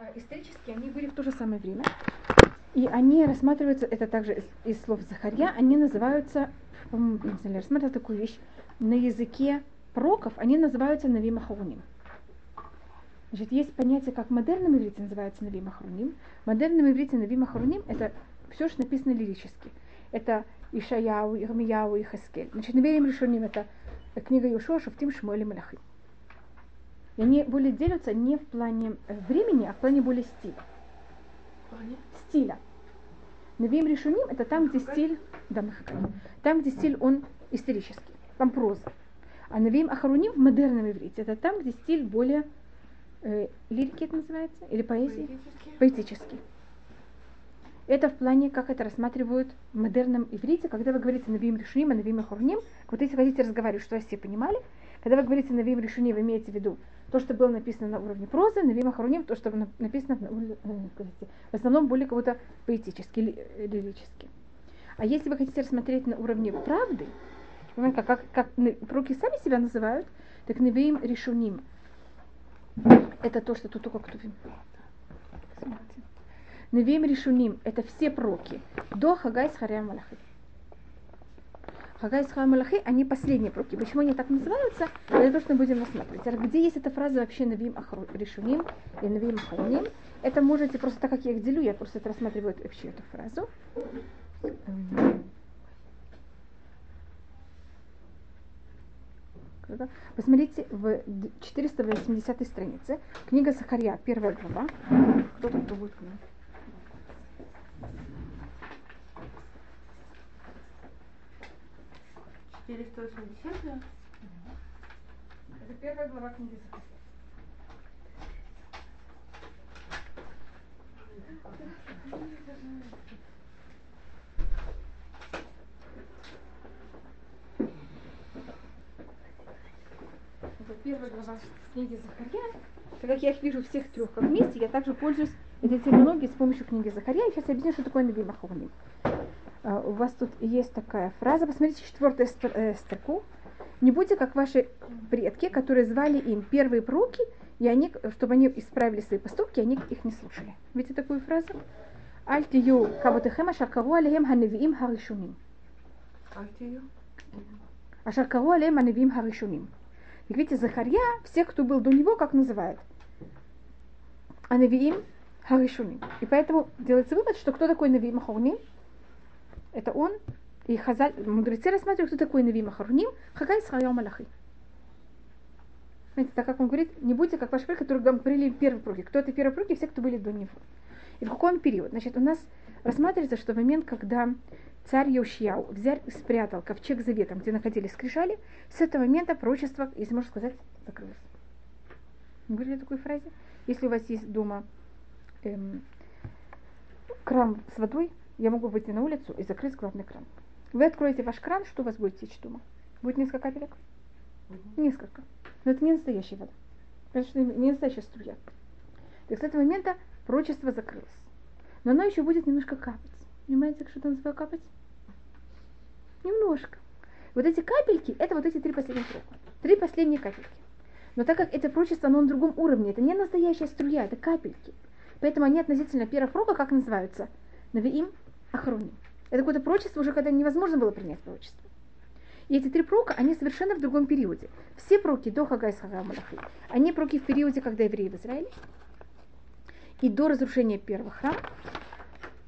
А, исторически они были в то же самое время. И они рассматриваются, это также из, из слов Захарья, они называются, по-моему, рассматривал такую вещь, на языке пророков они называются Навим Ахаруним. Значит, есть понятие, как модерном иврите называется Навим Ахаруним. В модерном иврите Навим Ахаруним это все, что написано лирически. Это Ишаяу, Ирмияу и Хаскель. Значит, Навим Решуним это книга Юшуа, Шуфтим, Шмуэль и Малахим. И они более делятся не в плане э, времени, а в плане более стиля. Стиля. Навим Решуним это там, где стиль, да, там, где стиль он исторический, там проза. А Навим Ахаруним в модерном иврите это там, где стиль более э, лирики это называется, или поэзии? Поэтический. Поэтический. Это в плане, как это рассматривают в модерном иврите, когда вы говорите Навим Решуним, а Навим Ахаруним, вот если хотите разговаривать, что все понимали, когда вы говорите Навим Решуним, вы имеете в виду то, что было написано на уровне прозы, Навим Ахаруним, то, что написано на, э, в основном более кого-то поэтически, лирически. А если вы хотите рассмотреть на уровне правды, как, как, как пророки сами себя называют, так Навим Решуним. Это то, что тут только кто Навим Решуним – это все проки до Хагай с Харя Малахи. Хагай с Малахи, они последние проки. Почему они так называются? Это то, что мы будем рассматривать. А где есть эта фраза вообще Навим Решуним и Навим Ахаруним? Это можете просто так, как я их делю, я просто это рассматриваю вообще эту фразу. Посмотрите в 480 странице. Книга Сахарья, первая глава. Кто тут будет книгу? 480 Это первая глава книги Это первая глава книги Захарья. Так как я их вижу всех трех как вместе, я также пользуюсь этой терминологией с помощью книги Захарья. И сейчас я объясню, что такое Наби Маховни. А, у вас тут есть такая фраза, посмотрите четвертую э, строку. Не будьте как ваши предки, которые звали им первые пруки, и они, чтобы они исправили свои поступки, они их не слушали. Видите такую фразу? Альтию кавотехема шаркару алейхем ханевиим харишуним. Альтию? Ашаркару алейхем ханевиим харишуним. И видите, Захарья, всех, кто был до него, как называет? Анавиим Харишуним. И поэтому делается вывод, что кто такой Навиим Ахурним? Это он. И Хазаль, мудрецы рассматривают, кто такой Навим Ахаруним, Хагай Схайом Малахи. Знаете, так как он говорит, не будьте как ваш предки, которые говорили первые пруги. Кто это первые пруги? Все, кто были до него. И в какой он период? Значит, у нас рассматривается, что в момент, когда царь Йошияу взял и спрятал ковчег заветом, где находились скрижали, с этого момента пророчество, если можно сказать, закрылось. Вы говорили о такой фразе? Если у вас есть дома эм, кран с водой, я могу выйти на улицу и закрыть главный кран. Вы откроете ваш кран, что у вас будет течь дома? Будет несколько капелек? Угу. Несколько. Но это не настоящая вода. Это что не настоящая струя. Есть с этого момента пророчество закрылось. Но оно еще будет немножко капать. Понимаете, что это называю капать? Немножко. Вот эти капельки, это вот эти три последних срока. Три последние капельки. Но так как это пророчество, оно на другом уровне, это не настоящая струя, это капельки. Поэтому они относительно первого пророка, как называются? Навиим Ахроним. Это какое-то пророчество уже, когда невозможно было принять пророчество. И эти три прока, они совершенно в другом периоде. Все проки до Хагай Хага Малахи, они проки в периоде, когда евреи в Израиле, и до разрушения первого храма,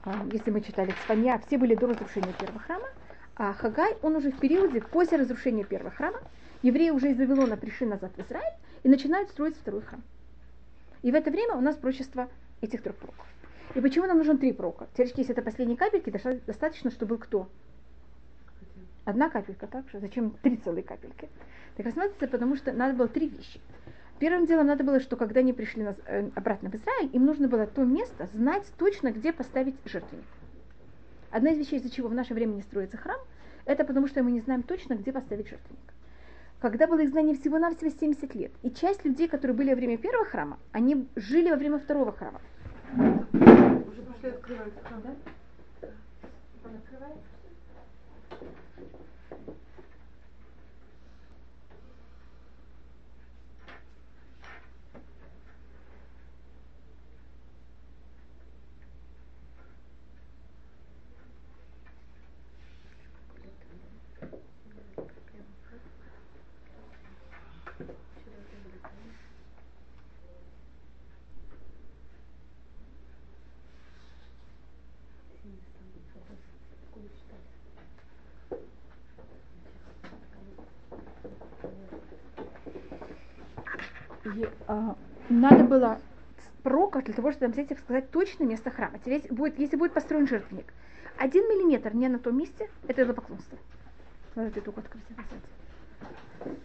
а, если мы читали Цфанья, все были до разрушения первого храма, а Хагай, он уже в периоде после разрушения первого храма, евреи уже из Вавилона пришли назад в Израиль и начинают строить второй храм. И в это время у нас пророчество этих трех пророков. И почему нам нужен три прока? Теоретически, если это последние капельки, достаточно, чтобы был кто? Одна капелька, так же? Зачем три целые капельки? Так рассматривается, потому что надо было три вещи. Первым делом надо было, что когда они пришли э, обратно в Израиль, им нужно было то место знать точно, где поставить жертвенник. Одна из вещей, из-за чего в наше время не строится храм, это потому что мы не знаем точно, где поставить жертвенник. Когда было изгнание всего-навсего 70 лет, и часть людей, которые были во время первого храма, они жили во время второго храма. Уже пошли открывать. Да? Он открывает? И а, надо было пророка для того, чтобы взять и сказать точное место храма. Теперь будет, если будет построен жертвенник, один миллиметр не на том месте, это идолопоклонство. Надо эту открыть.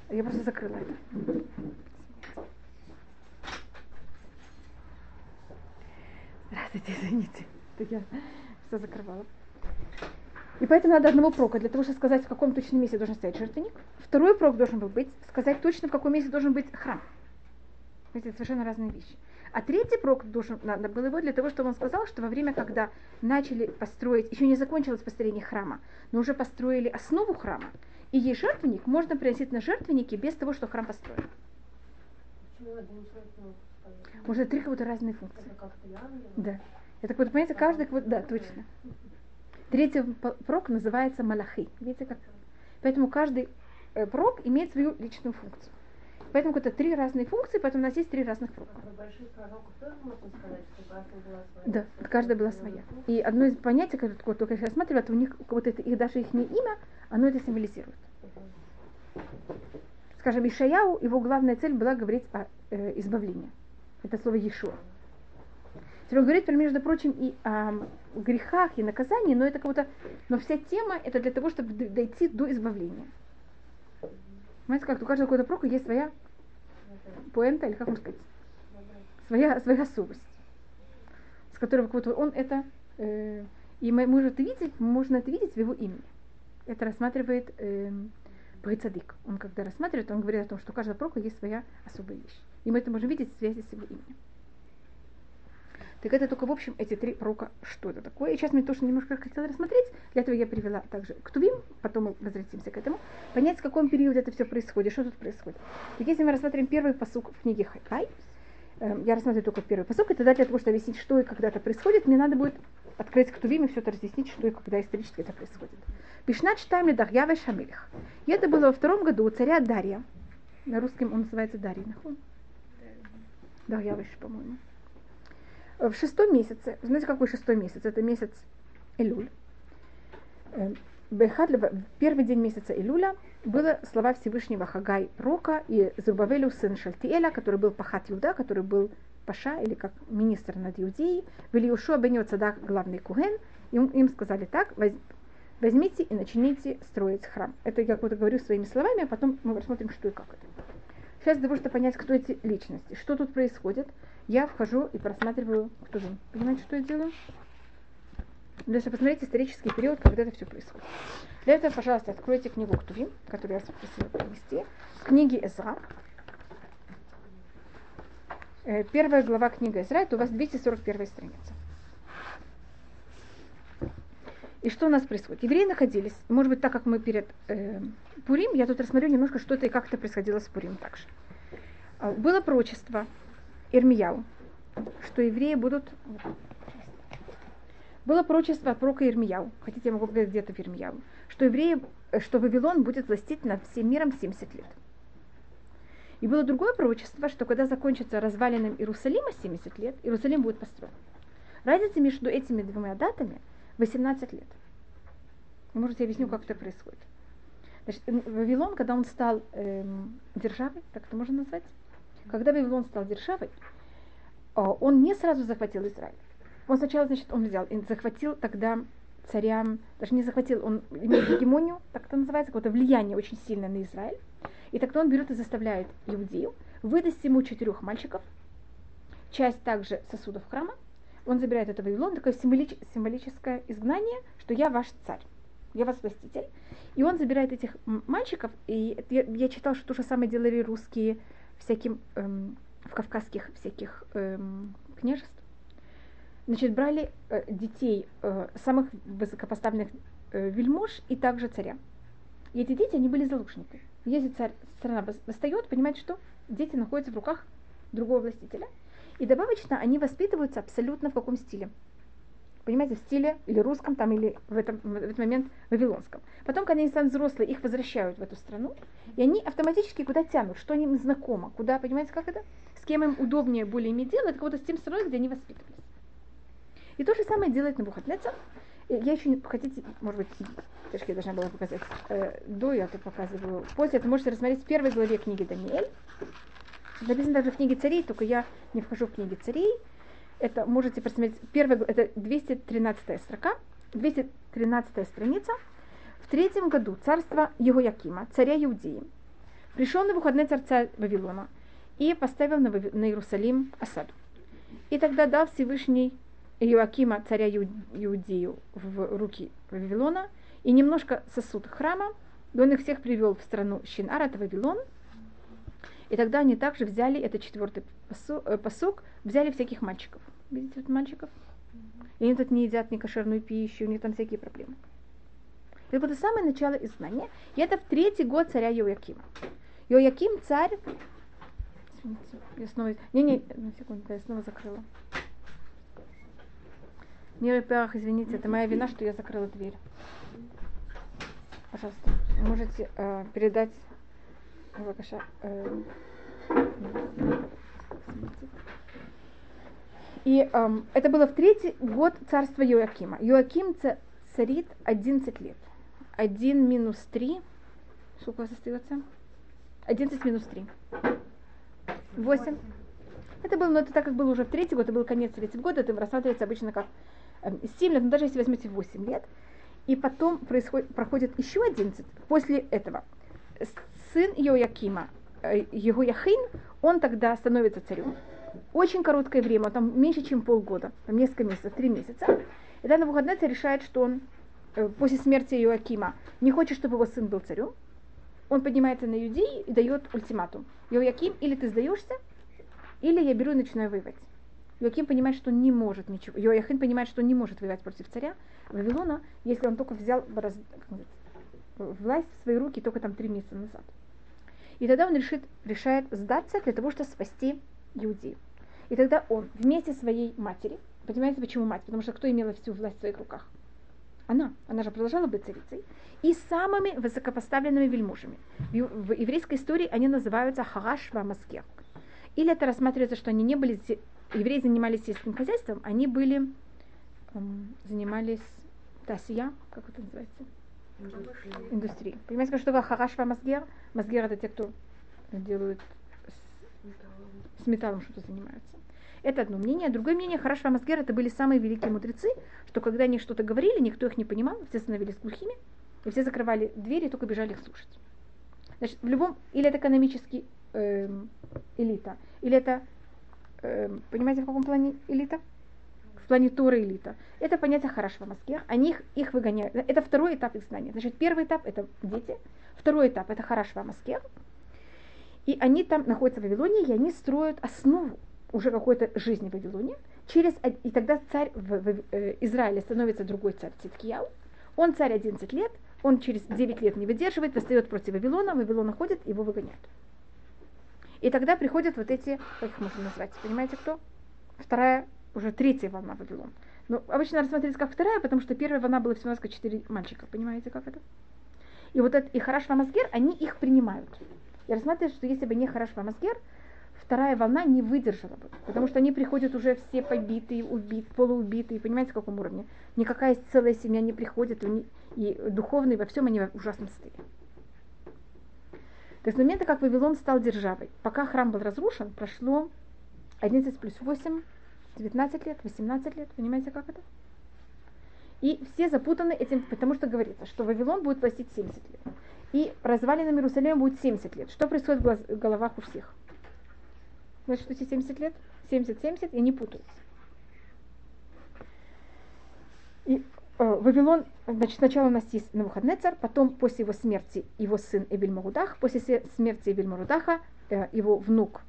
Я просто закрыла это. Здравствуйте, извините. Так я все закрывала. И поэтому надо одного прока, для того, чтобы сказать, в каком точном месте должен стоять жертвенник. Второй прок должен был быть, сказать точно, в каком месте должен быть храм. Это совершенно разные вещи. А третий прок должен, надо было его для того, чтобы он сказал, что во время, когда начали построить, еще не закончилось построение храма, но уже построили основу храма, и есть жертвенник, можно приносить на жертвенники без того, что храм построен. Может, три как то разные функции. Да. Это как будто, понимаете, каждый, как да, точно. Третий прок называется малахи. Видите как? Поэтому каждый э, прок имеет свою личную функцию. Поэтому это три разные функции, поэтому у нас есть три разных прока. Да, каждая была своя. И одно из понятий, которое только я рассматриваю, это у них вот это их даже их не имя, оно это символизирует. Скажем, Ишаяу, его главная цель была говорить о э, избавлении. Это слово Ешуа. Теперь он говорит, между прочим, и о грехах, и наказании, но это как-то, но вся тема это для того, чтобы дойти до избавления. Знаете, как у каждого какого-то прока есть своя поэнта, или как можно сказать, своя, своя особость, с которой вот он это, э, и мы, можем это видеть, можно это видеть в его имени. Это рассматривает э, Бхайцадик. Он когда рассматривает, он говорит о том, что у каждого прока есть своя особая вещь. И мы это можем видеть в связи с его именем. Так это только, в общем, эти три пророка, что это такое. И сейчас мне тоже немножко хотела рассмотреть. Для этого я привела также к Тувим, потом мы возвратимся к этому. Понять, в каком периоде это все происходит, что тут происходит. Так если мы рассмотрим первый посук в книге Хайкай, э, я рассматриваю только первый посук, и тогда для того, чтобы объяснить, что и когда это происходит, мне надо будет открыть к и все это разъяснить, что и когда исторически это происходит. Пишнат читаем Дахьява Шамилих. И это было во втором году у царя Дарья. На русском он называется Дарья. Дарьявыш, по-моему в шестом месяце, знаете, какой шестой месяц? Это месяц Илюль. Эм, первый день месяца Илюля было слова Всевышнего Хагай Рока и Зубавелю сын Шальтиэля, который был пахат Юда, который был паша или как министр над Иудеей, были Ушуа бен Цадак, главный куген, им, им сказали так, возьмите и начните строить храм. Это я как говорю своими словами, а потом мы рассмотрим, что и как это. Сейчас для того, чтобы понять, кто эти личности, что тут происходит, я вхожу и просматриваю кто же. Понимаете, что я делаю? Для того, посмотреть исторический период, когда это все происходит. Для этого, пожалуйста, откройте книгу Ктувим, которую я попросила привести. Книги Эзра. Э, первая глава книги Эзра, это у вас 241 страница. И что у нас происходит? Евреи находились, может быть, так как мы перед э, Пурим, я тут рассмотрю немножко, что это и как это происходило с Пурим также. А, было пророчество Ирмияу, что евреи будут... Было пророчество от пророка Ирмияу, хотите, я могу показать где-то в Ирмияу, что евреи, э, что Вавилон будет властить над всем миром 70 лет. И было другое пророчество, что когда закончится развалином Иерусалима 70 лет, Иерусалим будет построен. Разница между этими двумя датами 18 лет. Вы можете объясню, как это происходит. Значит, Вавилон, когда он стал эм, державой, так это можно назвать, когда Вавилон стал державой, а, он не сразу захватил Израиль. Он сначала, значит, он взял и захватил тогда царям, даже не захватил, он имел гегемонию, так это называется, какое-то влияние очень сильное на Израиль. И тогда он берет и заставляет иудею выдать ему четырех мальчиков, часть также сосудов храма. Он забирает это Вавилон, такое символич, символическое изгнание, что я ваш царь, я ваш властитель. И он забирает этих мальчиков, и я, я читал, что то же самое делали русские всяким эм, в кавказских всяких эм, княжеств. Значит, брали э, детей э, самых высокопоставленных э, вельмож и также царя. И эти дети, они были заложники. Если царь, страна восстает, понимаете, что дети находятся в руках другого властителя. И добавочно они воспитываются абсолютно в каком стиле? Понимаете, в стиле или русском, там, или в, этом, в этот момент вавилонском. Потом, когда они станут взрослые, их возвращают в эту страну, и они автоматически куда тянут, что им знакомо, куда, понимаете, как это? С кем им удобнее более иметь дело, это кого-то с тем страной, где они воспитывались. И то же самое делает Набухаднецар. Я еще не хотите, может быть, я должна была показать э, до, я тут показываю после. Это можете рассмотреть в первой главе книги Даниэль. Написано даже в книге царей, только я не вхожу в книги царей. Это можете просмотреть. Первый, это 213 строка, 213 страница. В третьем году царства Егоякима, царя Иудеи, пришел на выходные царца Вавилона и поставил на, на Иерусалим осаду. И тогда дал Всевышний Иоакима, царя Иудею, в руки Вавилона, и немножко сосуд храма, и он их всех привел в страну Шинар, это Вавилон. И тогда они также взяли, это четвертый э, посук, взяли всяких мальчиков. Видите вот мальчиков? И они тут не едят ни кошерную пищу, у них там всякие проблемы. Это было самое начало изгнания. И это в третий год царя Йоакима. Йоаким царь... Извините, я снова... Не-не, на секунду, я снова закрыла. Мир Перах, извините, это моя вина, что я закрыла дверь. Пожалуйста, можете э, передать И эм, это было в третий год царства Йоакима. Йоаким царит 11 лет. 1 минус 3. Сколько у вас остается? 11 минус 3. 8. Это было, но это так как было уже в третий год, это был конец третьего года, это рассматривается обычно как 7 эм, лет, но даже если возьмете 8 лет, и потом происходит, проходит еще 11 после этого. Сын Йоякима, э, Егояхин, он тогда становится царем. Очень короткое время, там меньше, чем полгода, там несколько месяцев, три месяца. И тогда Навуходнецер решает, что он э, после смерти Йоакима не хочет, чтобы его сын был царем. Он поднимается на Юдеи и дает ультиматум. Йоаким, или ты сдаешься, или я беру и начинаю воевать. Йоаким понимает, что он не может ничего. Йоахин понимает, что он не может воевать против царя Вавилона, если он только взял власть в свои руки только там три месяца назад. И тогда он решит, решает сдаться для того, чтобы спасти Иудею. И тогда он вместе своей матери, понимаете, почему мать? Потому что кто имела всю власть в своих руках? Она. Она же продолжала быть царицей. И самыми высокопоставленными вельможами. В, еврейской истории они называются Хараш Маскер. Или это рассматривается, что они не были евреи занимались сельским хозяйством, они были, эм, занимались тасия, как это называется? Индустрия. Понимаете, что такое харашва мазгер? Мазгер это те, кто делают с, с металлом что-то занимаются. Это одно мнение. Другое мнение, Харашва Мазгер, это были самые великие мудрецы, что когда они что-то говорили, никто их не понимал, все становились глухими, и все закрывали двери и только бежали их слушать. Значит, в любом, или это экономический э, элита, или это э, понимаете, в каком плане элита? В плане Торы элита. Это понятие хорошего маскер. Они их, их выгоняют. Это второй этап их знания. Значит, первый этап это дети. Второй этап это хорошего маскер. И они там находятся в Вавилоне, и они строят основу уже какой-то жизни в Вавилоне. Через, и тогда царь в, в, в э, Израиле становится другой царь Циткияу. Он царь 11 лет, он через 9 лет не выдерживает, восстает против Вавилона, Вавилон находит, его выгоняют. И тогда приходят вот эти, как их можно назвать, понимаете кто? Вторая, уже третья волна Вавилон. Ну, обычно рассматривается как вторая, потому что первая волна была всего лишь четыре мальчика. Понимаете, как это? И вот этот и Хараш Вамасгер, они их принимают. И рассматривается, что если бы не Хараш Вамасгер, вторая волна не выдержала бы. Потому что они приходят уже все побитые, убитые, полуубитые. Понимаете, в каком уровне? Никакая целая семья не приходит, и, духовные во всем они в ужасном состоянии. То есть с момента, как Вавилон стал державой, пока храм был разрушен, прошло 11 плюс 8, 19 лет, 18 лет, понимаете, как это? И все запутаны этим, потому что говорится, что Вавилон будет властить 70 лет. И развалинам Иерусалима будет 70 лет. Что происходит в головах у всех? Значит, эти 70 лет? 70-70, и они путаются. И Э, Вавилон, значит, сначала у нас есть Навуходнецар, потом после его смерти его сын Эбель Марудах, после смерти Эбель Марудаха э, его внук,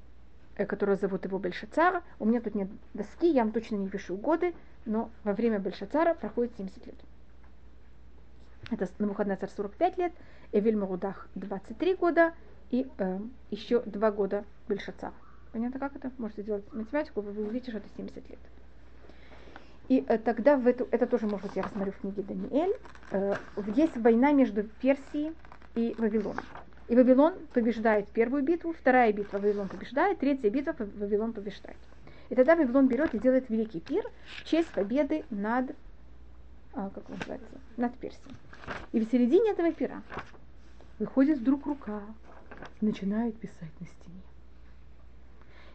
которого зовут его Бельшацара. У меня тут нет доски, я вам точно не пишу годы, но во время Бельшацара проходит 70 лет. Это Навуходнецар 45 лет, Эвель Марудах 23 года и э, еще 2 года Бельшацара. Понятно, как это? Можете сделать математику, вы увидите, что это 70 лет. И э, тогда в эту, это тоже, может быть, я рассмотрю в книге Даниэль, э, есть война между Персией и Вавилоном. И Вавилон побеждает первую битву, вторая битва Вавилон побеждает, третья битва Вавилон побеждает. И тогда Вавилон берет и делает великий пир в честь победы над, а, как он называется, над Персией. И в середине этого пира выходит вдруг рука и начинает писать на стене.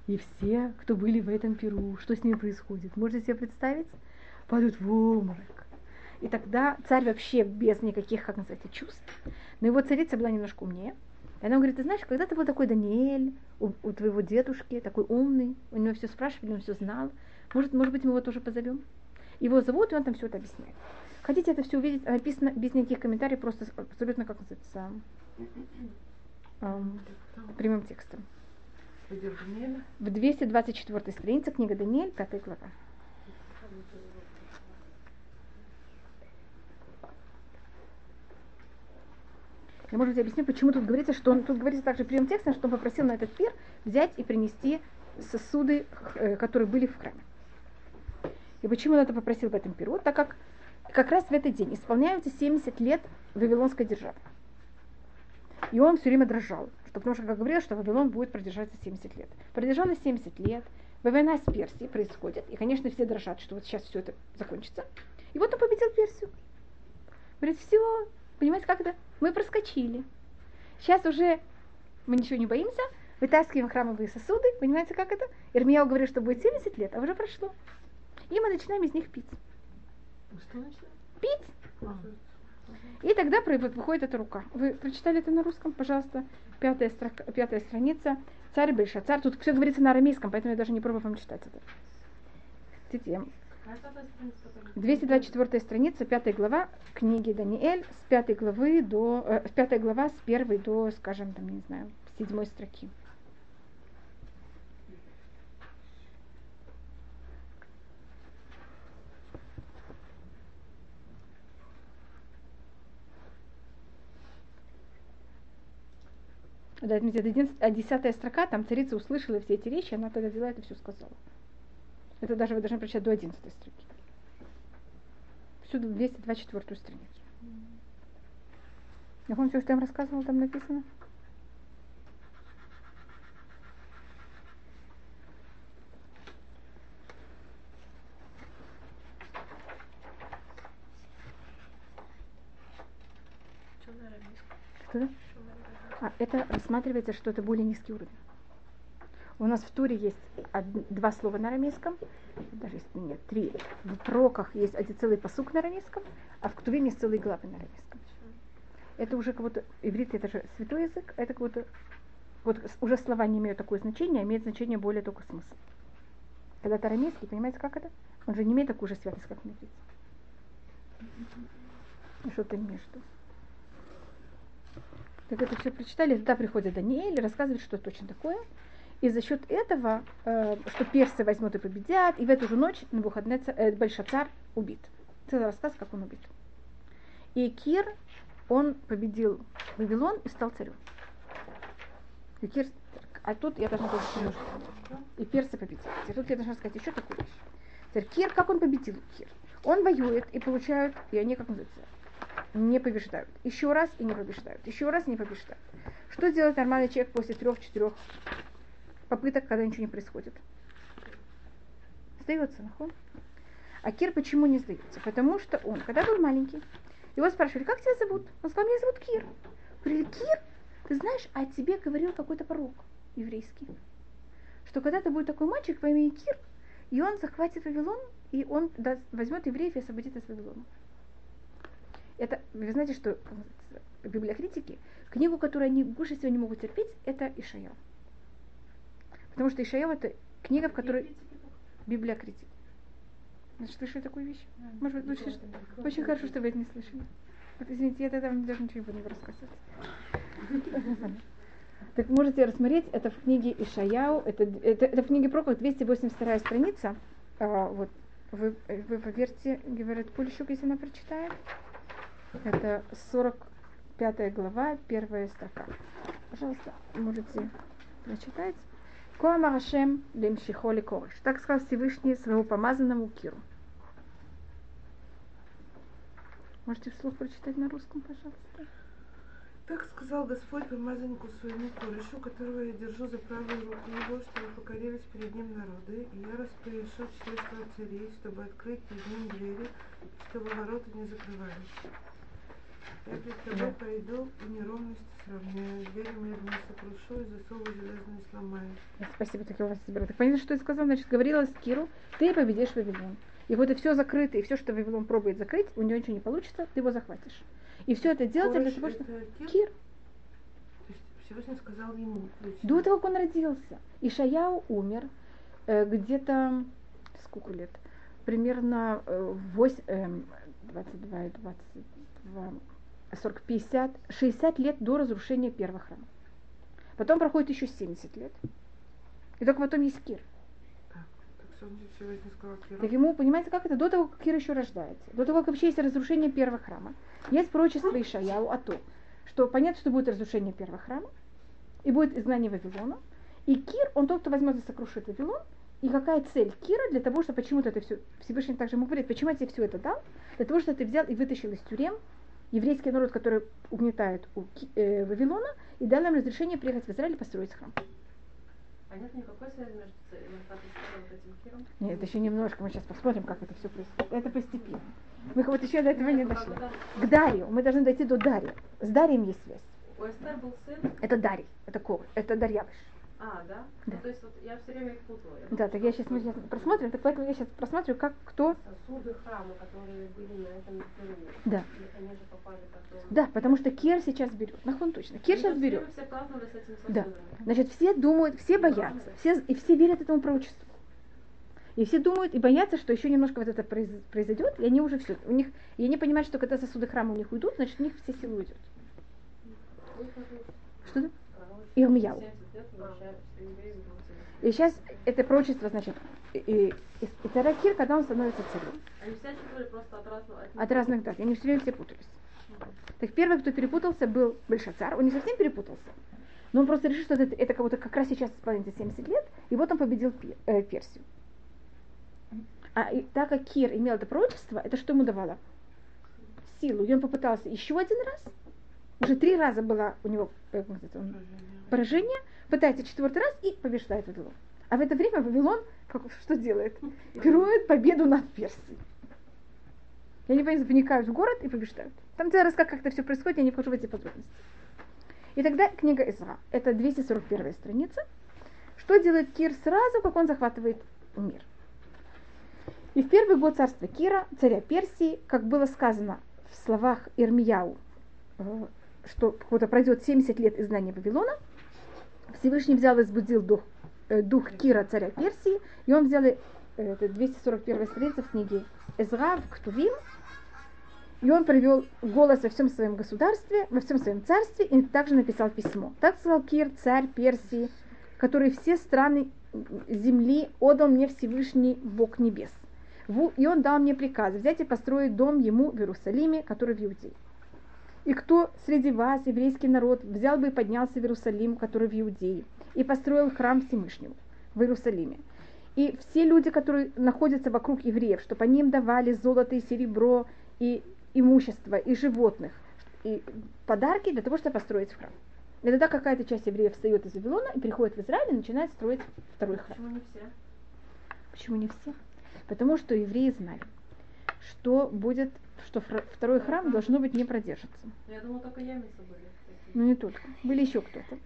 И все, кто были в этом Перу, что с ними происходит, можете себе представить? Падают в обморок. И тогда царь вообще без никаких, как называется, чувств. Но его царица была немножко умнее. И она говорит, ты знаешь, когда ты был такой Даниэль, у, у твоего дедушки, такой умный, у него все спрашивали, он все знал, может, может быть, мы его тоже позовем? Его зовут, и он там все это объясняет. Хотите это все увидеть? Написано без никаких комментариев, просто абсолютно, как называется, эм, прямым текстом. В 224 странице книга Даниэль, 5 глава. Я, может быть, объясню, почему тут говорится, что он тут говорится также прямым текстом, что он попросил на этот пир взять и принести сосуды, э, которые были в храме. И почему он это попросил в этом пиру? Так как как раз в этот день исполняются 70 лет Вавилонской державы. И он все время дрожал, что, потому что, как говорил, что Вавилон будет продержаться 70 лет. Продержалось 70 лет, война с Персией происходит, и, конечно, все дрожат, что вот сейчас все это закончится. И вот он победил Персию. Говорит, все, понимаете, как это? Мы проскочили. Сейчас уже мы ничего не боимся, вытаскиваем храмовые сосуды, понимаете, как это? Ирмияу говорит, что будет 70 лет, а уже прошло. И мы начинаем из них пить. Пить. А. И тогда выходит эта рука. Вы прочитали это на русском, пожалуйста, пятая, строка, пятая страница. Царь Бельшацар. Тут все говорится на арамейском, поэтому я даже не пробую вам читать это. Видите, 224 страница, пятая глава книги Даниэль, с пятой главы до, э, пятая глава с первой до, скажем, там, не знаю, седьмой строки. Да, это а десятая строка, там царица услышала все эти речи, она тогда взяла это все сказала. Это даже вы должны прочитать до одиннадцатой строки. Всюду 224 страницу. Я помню, что я вам рассказывала, там написано? Что? А это рассматривается, что это более низкий уровень. У нас в Туре есть два слова на арамейском, даже если нет, три. В пророках есть один целый посук на арамейском, а в Ктуве есть целые главы на арамейском. Это уже как то иврит это же святой язык, это как будто вот уже слова не имеют такое значение, а имеют значение более только смысл. Когда это арамейский, понимаете, как это? Он же не имеет такую же святость, как на иврите. Что-то между. Так это все прочитали, тогда приходит Даниэль рассказывает, что точно такое. И за счет этого, э, что персы возьмут и победят, и в эту же ночь Набуходнецар, э, Большацар убит. Целый рассказ, как он убит. И Кир, он победил Вавилон и стал царем. И Кир, а тут я должна немножко. И персы победили. И тут я должна сказать еще такую вещь. Теперь Кир, как он победил Кир? Он воюет и получают, и они, как называется, не побеждают. Еще раз и не побеждают. Еще раз и не побеждают. Что делает нормальный человек после трех-четырех попыток, когда ничего не происходит? Сдается, нахуй. А Кир почему не сдается? Потому что он, когда был маленький, его спрашивали, как тебя зовут? Он сказал, меня зовут Кир. Говорили, Кир, ты знаешь, о тебе говорил какой-то пророк еврейский. Что когда-то будет такой мальчик по имени Кир, и он захватит Вавилон, и он возьмет евреев и освободит из Вавилона. Это, вы знаете, что библиокритики, книгу, которую они больше всего не могут терпеть, это Ишая. Потому что Ишая это книга, в которой библиокритики. Значит, слышали такую вещь? Может быть, лучше, очень хорошо, что вы это не слышали. Вот, извините, я тогда даже ничего не буду рассказывать. Так можете рассмотреть, это в книге Ишаяу, это, это, это в книге Проков, 282 страница. А, вот, вы, вы поверьте, говорит Пульщук, если она прочитает. Это 45 глава, первая строка. Пожалуйста, можете прочитать. Коамарашем лемшихоли корыш. Так сказал Всевышний своему помазанному Киру. Можете вслух прочитать на русском, пожалуйста? Так сказал Господь помазаннику своему корешу, которого я держу за правую руку его, чтобы покорились перед ним народы, и я распорешу членство царей, чтобы открыть перед ним двери, чтобы ворота не закрывались. Я пред тобой пойду и неровности сравняю, двери медные сокрушу и засовы железные сломаю. Спасибо, так я вас собираю. Так понятно, что я сказала? Значит, говорила с Киру, ты победишь Вавилон. И вот и все закрыто, и все, что Вавилон пробует закрыть, у него ничего не получится, ты его захватишь. И все это делается для того, чтобы... Кир? Кир, То есть Всевышний сказал ему до того, как он родился. Ишаяу умер э, где-то, сколько лет? Примерно э, 8, эм, 22 и 22, 40, 50, 60 лет до разрушения первого храма. Потом проходит еще 70 лет. И только потом есть Кир. Так, что сказал ему, понимаете, как это? До того, как Кир еще рождается. До того, как вообще есть разрушение первого храма. Есть пророчество Ишаяу о том, что понятно, что будет разрушение первого храма, и будет изгнание Вавилона. И Кир, он тот, кто возьмет и сокрушит Вавилон. И какая цель Кира для того, чтобы почему-то это все, Всевышний также ему говорит, почему я тебе все это дал? Для того, что ты взял и вытащил из тюрем еврейский народ, который угнетает у э, Вавилона, и дал им разрешение приехать в Израиль и построить храм. А нет никакой связи между этим Киром? Нет, это еще немножко, мы сейчас посмотрим, как это все происходит. Это постепенно. Мы вот еще до этого не дошли. К Дарью. Мы должны дойти до Дарья. С Дарием есть связь. У Эстер был сын. Это Дарий. Это Кор. Это Дарьявыш. А, да? Да. Ну, то есть вот я все время их путала. Да, так я сейчас, мы сейчас просмотрим, так поэтому я сейчас просматриваю, как кто. Сосуды храма, которые были на этом Перуне. Да. Они же попали потом. Да, потому что Кир сейчас берет. Нахон точно. Кир Ну, сейчас есть берет. все Да. Значит, все думают, все боятся, все, и все верят этому пророчеству. И все думают и боятся, что еще немножко вот это произ- произойдет, и они уже все. У них, и они понимают, что когда сосуды храма у них уйдут, значит, у них все силы уйдет. Что это? Ирмияу. 70 лет возвращаются евреи в Иерусалим. И сейчас это пророчество, значит, и, и, и, и царя Кир, когда он становится царем. Они все читали просто от разного... От разных дат. Они все время все путались. Так первый, кто перепутался, был Большацар. Он не совсем перепутался. Но он просто решил, что это, это как будто как раз сейчас исполнится 70 лет, и вот он победил Пе- э, Персию. А и так как Кир имел это пророчество, это что ему давало? Силу. И он попытался еще один раз. Уже три раза было у него он, поражение, пытается четвертый раз и побеждает Вавилон. А в это время Вавилон как, что делает? Пирует победу над Персией. И они проникают в город и побеждают. Там целый рассказ, как это все происходит, я не вхожу в эти подробности. И тогда книга Изра. Это 241 страница. Что делает Кир сразу, как он захватывает мир? И в первый год царства Кира, царя Персии, как было сказано в словах Ирмияу, э, что вот пройдет 70 лет изгнания Вавилона, Всевышний взял и возбудил дух, э, дух Кира, царя Персии, и он взял, э, это 241 страница в книге Эзра, в Ктувим, и он привел голос во всем своем государстве, во всем своем царстве, и также написал письмо. Так сказал Кир, царь Персии, который все страны земли отдал мне Всевышний Бог небес. И он дал мне приказ взять и построить дом ему в Иерусалиме, который в Иудее. И кто среди вас, еврейский народ, взял бы и поднялся в Иерусалим, который в Иудее, и построил храм Всевышнему в Иерусалиме. И все люди, которые находятся вокруг евреев, чтобы они им давали золото и серебро, и имущество, и животных, и подарки для того, чтобы построить храм. И тогда какая-то часть евреев встает из Вавилона и приходит в Израиль и начинает строить второй храм. Почему не все? Почему не все? Потому что евреи знали, что будет, что второй храм должно быть не продержится. Я думала, только ямисы были. Ну не только, были еще кто-то.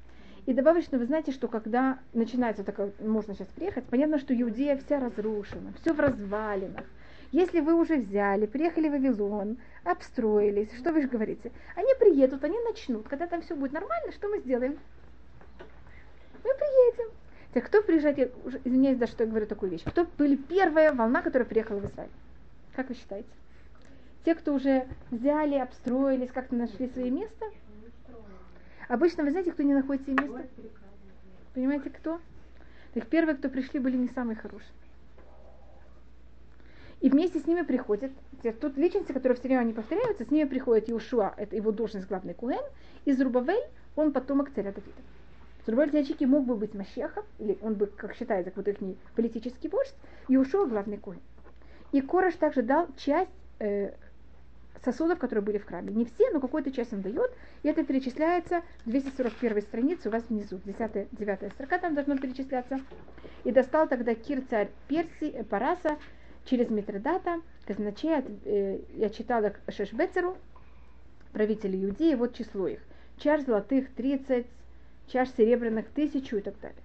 И добавочно, вы знаете, что когда начинается такое, можно сейчас приехать, понятно, что Иудея вся разрушена, все в развалинах. Если вы уже взяли, приехали в Вавилон, обстроились, что вы же говорите? Они приедут, они начнут. Когда там все будет нормально, что мы сделаем? Мы приедем. Так кто приезжает, я извиняюсь, да, что я говорю такую вещь. Кто были первая волна, которая приехала в Израиль? Как вы считаете? Те, кто уже взяли, обстроились, как-то нашли свое место? Обычно, вы знаете, кто не находит себе место? Понимаете, кто? Так первые, кто пришли, были не самые хорошие. И вместе с ними приходят, тут личности, которые все время не повторяются, с ними приходит Иошуа, это его должность главный Куэн, и Зрубавель, он потомок царя Давида. Зрубавель теоретически мог бы быть Машехом, или он бы, как считается, как вот их политический вождь, Иошуа главный Куэн. И Кораш также дал часть э, сосудов, которые были в храме. Не все, но какую-то часть он дает, и это перечисляется в 241 странице у вас внизу, 10 9 строка там должно перечисляться. И достал тогда Кир, царь Персии, Параса, через Митридата, казначея, э, я читала к Шешбецеру, правителей Иудеи, вот число их. Чаш золотых 30, чаш серебряных тысячу и так далее.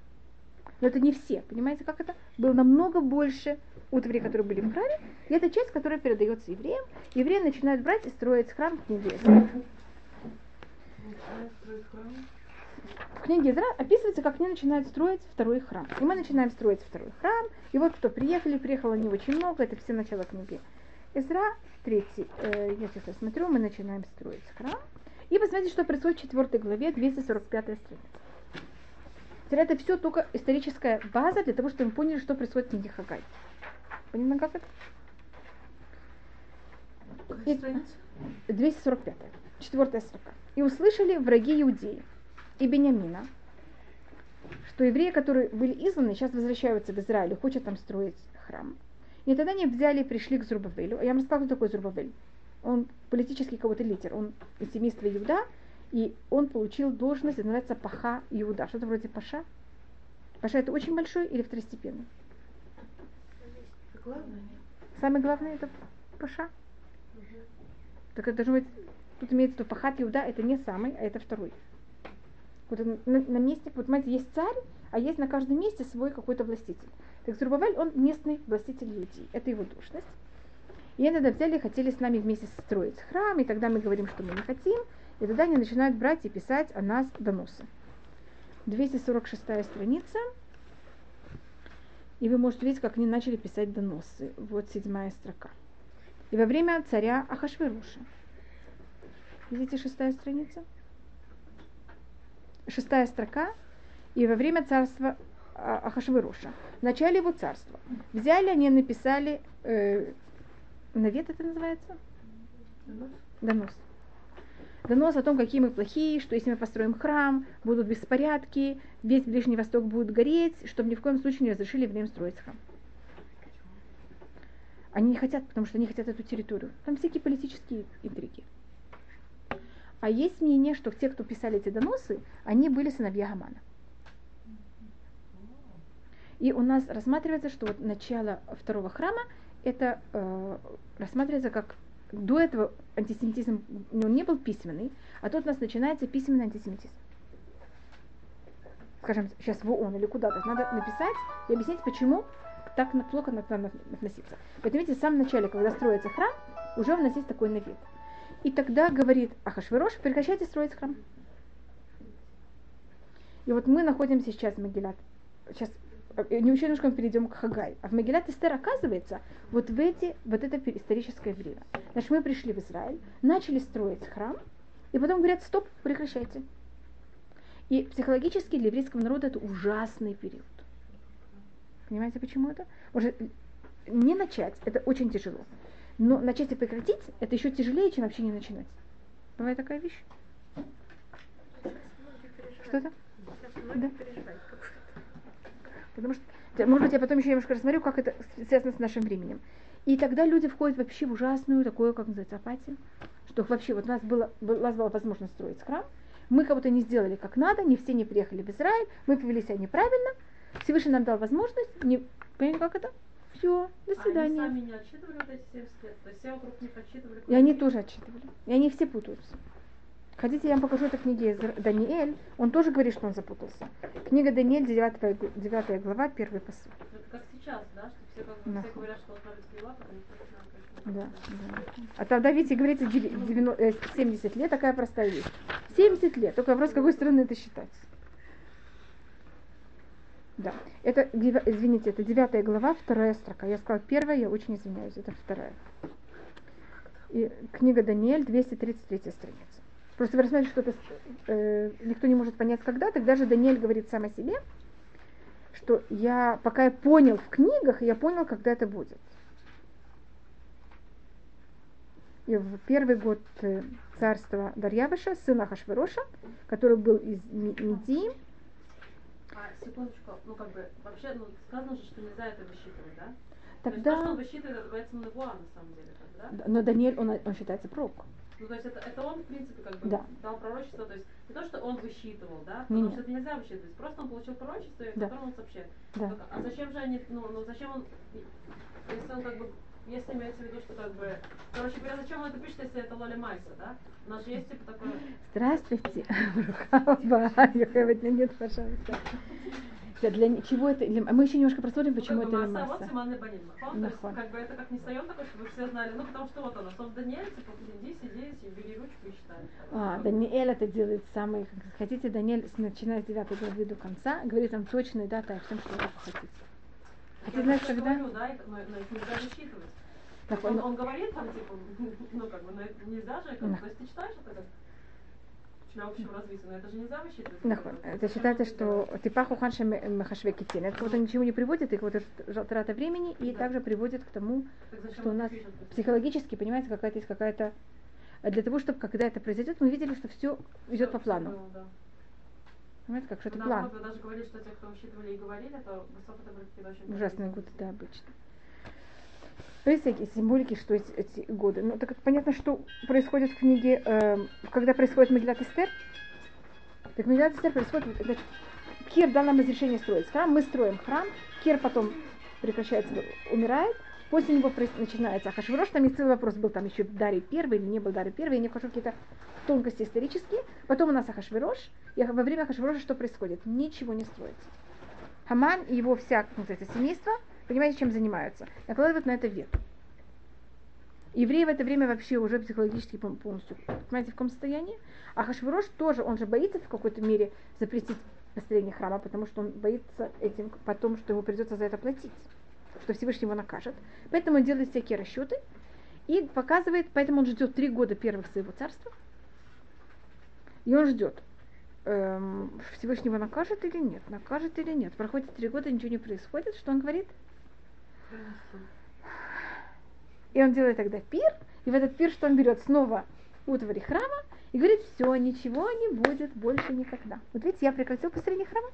Но это не все, понимаете, как это? Было намного больше утвари, которые были в храме, и это часть, которая передается евреям. Евреи начинают брать и строить храм в книге. В книге Эзра описывается, как они начинают строить второй храм. И мы начинаем строить второй храм, и вот кто приехали, приехало не очень много, это все начало книги Эзра, третий, э, я сейчас смотрю, мы начинаем строить храм. И посмотрите, что происходит в 4 главе, 245 страница. Теперь это все только историческая база для того, чтобы мы поняли, что происходит в книге Хагай. Понятно, как это? Какая И- страница? 245. Четвертая строка. И услышали враги Иудеи и Бениамина, что евреи, которые были изгнаны, сейчас возвращаются в Израиль и хотят там строить храм. И тогда они взяли и пришли к Зурбавелю. А я вам рассказала, кто такой Зурбавель. Он политический кого-то лидер. Он из семейства Иуда, и он получил должность, это называется Паха Иуда. Что-то вроде Паша. Паша это очень большой или второстепенный? Главное. Самый главный это Паша. Так это должно быть, тут имеется в виду Пахат Иуда, это не самый, а это второй. Вот наместник, вот понимаете, есть царь, а есть на каждом месте свой какой-то властитель. Так Зурбавель, он местный властитель Иудеи, это его должность. И они тогда взяли и хотели с нами вместе строить храм, и тогда мы говорим, что мы не хотим, и тогда они начинают брать и писать о нас доносы. 246 страница. И вы можете видеть, как они начали писать доносы. Вот седьмая строка. И во время царя Ахашверуша. Видите, шестая страница? Шестая строка. И во время царства а, Ахашверуша. В начале его царства. Взяли они написали, э, навет это называется? Донос? Донос. Донос о том, какие мы плохие, что если мы построим храм, будут беспорядки, весь Ближний Восток будет гореть, чтобы ни в коем случае не разрешили евреям строить храм. Они не хотят, потому что они хотят эту территорию. Там всякие политические интриги. А есть мнение, что те, кто писали эти доносы, они были сыновья Гамана. И у нас рассматривается, что вот начало второго храма, это э, рассматривается как до этого антисемитизм он не был письменный, а тут у нас начинается письменный антисемитизм. Скажем, сейчас в ООН или куда-то надо написать и объяснить, почему так плохо надо нам относиться. Поэтому, видите, в самом начале, когда строится храм, уже у нас есть такой навет. И тогда говорит Ахашвирош, прекращайте строить храм. И вот мы находимся сейчас в Магилат. Сейчас э, не еще немножко мы перейдем к Хагай. А в Магилат Эстер оказывается вот в эти, вот это историческое время. Значит, мы пришли в Израиль, начали строить храм, и потом говорят, стоп, прекращайте. И психологически для еврейского народа это ужасный период. Понимаете, почему это? Уже не начать, это очень тяжело. Но начать и прекратить, это еще тяжелее, чем вообще не начинать. Бывает такая вещь? Что это? Да. Потому что, может быть, я потом еще немножко рассмотрю, как это связано с нашим временем. И тогда люди входят вообще в ужасную такую, как называется, апатию. Что вообще, вот у нас, было, у нас была возможность строить храм, мы кого-то не сделали как надо, не все не приехали в Израиль, мы повели себя неправильно, Всевышний нам дал возможность, не, понимаете, как это? Все, до А они свидания. сами не отчитывали вот эти 70 лет? То есть все вокруг них отчитывали? И они тоже отчитывали. И они все путаются. Хотите, я вам покажу это в книге Эзра- Даниэль. Он тоже говорит, что он запутался. Книга Даниэль, 9, г- 9 глава, первый посыл. Это как сейчас, да? Что все, как Да. все говорят, что не знает, как Да, да. А тогда, видите, говорится, деви- девяно- э, 70 лет, такая простая вещь. 70 лет, только вопрос, с какой стороны это считать. Да, это, извините, это 9 глава, вторая строка. Я сказала первая, я очень извиняюсь, это вторая. И книга Даниэль, 233 страница. Просто вы рассмотрите, что это э, никто не может понять, когда, тогда же Даниэль говорит сам о себе, что я, пока я понял в книгах, я понял, когда это будет. И в первый год э, царства Дарьявыша, сына Хашвероша, который был из Медии, А, секундочку, ну как бы, вообще, ну, сказано же, что нельзя это высчитывать, да? То есть то, что тогда... он высчитывает, это называется Навуа, на самом деле, так, да? Но Даниэль, он, он считается пророком. Ну, то есть это, это он, в принципе, как бы Да. дал пророчество, то есть не то, что он высчитывал, да, потому что это нельзя высчитывать, просто он получил пророчество, и Да. которое он сообщает. Да. Так, а зачем же они, ну, ну зачем он, если он как бы если имеется в виду, что как бы, короче говоря, зачем он это пишет, если это Лоли Майса, да? У нас же есть типа такое... Здравствуйте. Нет, пожалуйста. Для чего это? для- Мы еще немножко посмотрим, почему это масса, масса. как бы это как не стоит такой, чтобы все знали, ну, потому что вот она, сов Даниэль, типа, иди, сиди, бери ручку и читай. А, Даниэль это делает самый, как хотите, Даниэль, начиная с 9 главы до конца, говорит там точные даты о всем, что вы хотите. Хотите знать, когда? да, но, но их нельзя засчитывать. Так, Он, он- он говорит там, типа, ну, как бы, но это нельзя же, как Да. то есть ты читаешь это для общего развития, но это же нельзя высчитывать. Нахон. Это считается, что типаху ханша махашвекитин. Это вот ни к чему не приводит, и вот трата времени, и Да. также приводит к тому, что у нас психологически, понимаете, какая-то есть какая-то... а Для того, чтобы когда это произойдет, мы видели, что все идет по плану. было, да. Понимаете, как что это Да, план. много даже говорили, что те, кто высчитывали и говорили, то высоко это плохие годы, да, обычно. То есть всякие символики, что эти, эти годы. Ну, так как понятно, что происходит в книге, эм, когда происходит Мегилат Эстер. Так Мегилат Эстер происходит, значит, Кир дал нам разрешение строить храм, мы строим храм, Кир потом прекращается, умирает, после него начинается Ахашвирош, там есть целый вопрос, был там еще Дарий первый или не был Дарий первый, я не вхожу в какие-то тонкости исторические. Потом у нас Ахашвирош, и во время Ахашвироша что происходит? Ничего не строится. Хаман и его вся вот это семейство, понимаете, чем занимаются? Накладывают на это вет. Евреи в это время вообще уже психологически пол- полностью, понимаете, в каком состоянии? А Хашвирош тоже, он же боится в какой-то мере запретить построение храма, потому что он боится этим потом, что ему придется за это платить, что Всевышний его накажет. Поэтому он делает всякие расчеты и показывает, поэтому он ждет три года первых своего царства, и он ждет, эм, Всевышний его накажет или нет, накажет или нет. Проходит три года, ничего не происходит. Что он говорит? И он делает тогда пир, и в этот пир что он берет? Снова утвари храма и говорит, все, ничего не будет больше никогда. Вот видите, я прекратил построение храма.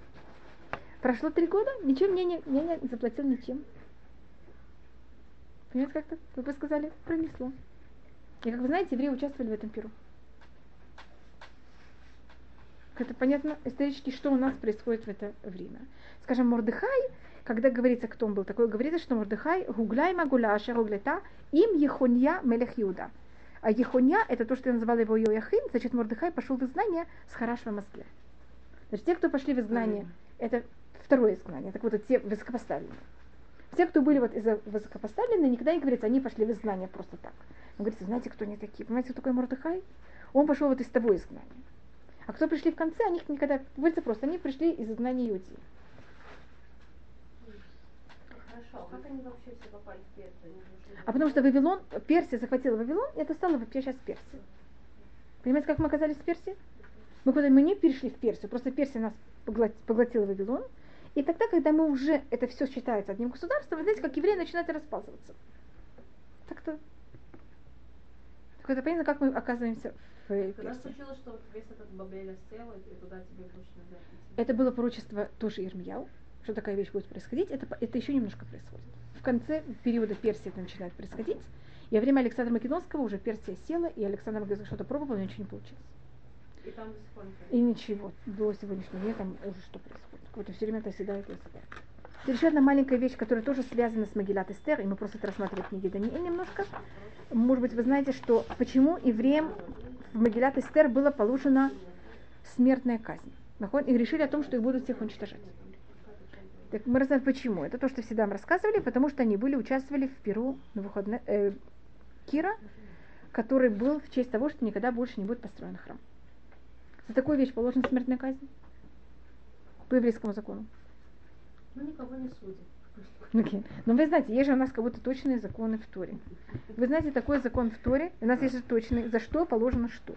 Прошло три года, ничего мне не, мне не заплатил ничем. Понимаете, как-то, как вы сказали, пронесло. И как вы знаете, евреи участвовали в этом пиру. Это понятно исторически, что у нас происходит в это время. Скажем, Мордыхай, когда говорится, кто он был такой, говорится, что Мордыхай гуглай магуля аша гуглета им Ехонья мелех Иуда. А Ехонья, это то, что я называла его Йояхин, значит, Мордыхай пошел в изгнание с Харашва Москве. Значит, те, кто пошли в изгнание, это второе изгнание, так вот, те высокопоставленные. Те, кто были вот из-за высокопоставленные, никогда не говорится, они пошли в изгнание просто так. Он говорится, знаете, кто они такие? Понимаете, кто такой Мордыхай? Он пошел вот из того изгнания. А кто пришли в конце, они никогда, говорится просто, они пришли из изгнания Иудеи. Хорошо, а как они вообще все попали в Персию? А потому что Вавилон, Персия захватила Вавилон, и это стало вообще сейчас Персия. Понимаете, как мы оказались в Персии? Мы куда мы не перешли в Персию, просто Персия нас поглотила Вавилон. И тогда, когда мы уже, это все считается одним государством, вы знаете, как евреи начинают распасываться. Так-то. Так это понятно, как мы оказываемся в Когда Персии. случилось, что вот весь этот Бабель и туда тебе больше нельзя идти? Это было пророчество тоже Ирмияу, что такая вещь будет происходить. Это, это еще немножко происходит. В конце периода Персии это начинает происходить. И во время Александра Македонского уже Персия села, и Александр Македонский что-то пробовал, но ничего не получилось. И там И ничего. До сегодняшнего дня там уже что происходит. Какое-то все время это оседает и оседает. Теперь еще одна маленькая вещь, которая тоже связана с Магилат Эстер, и мы просто это рассматриваем в книге Даниэль немножко. Может быть, вы знаете, что почему евреям в Магилат Эстер было положена смертная казнь. И решили о том, что их будут всех уничтожать. Так мы знаем почему. Это то, что всегда нам рассказывали, потому что они были, участвовали в Перу на выходные, э, Кира, который был в честь того, что никогда больше не будет построен храм. За такую вещь положена смертная казнь по еврейскому закону. Ну, никого не судят. Окей. Но вы знаете, есть же у нас как будто точные законы в Торе. Вы знаете, такой закон в Торе, у нас есть же точный, за что положено что.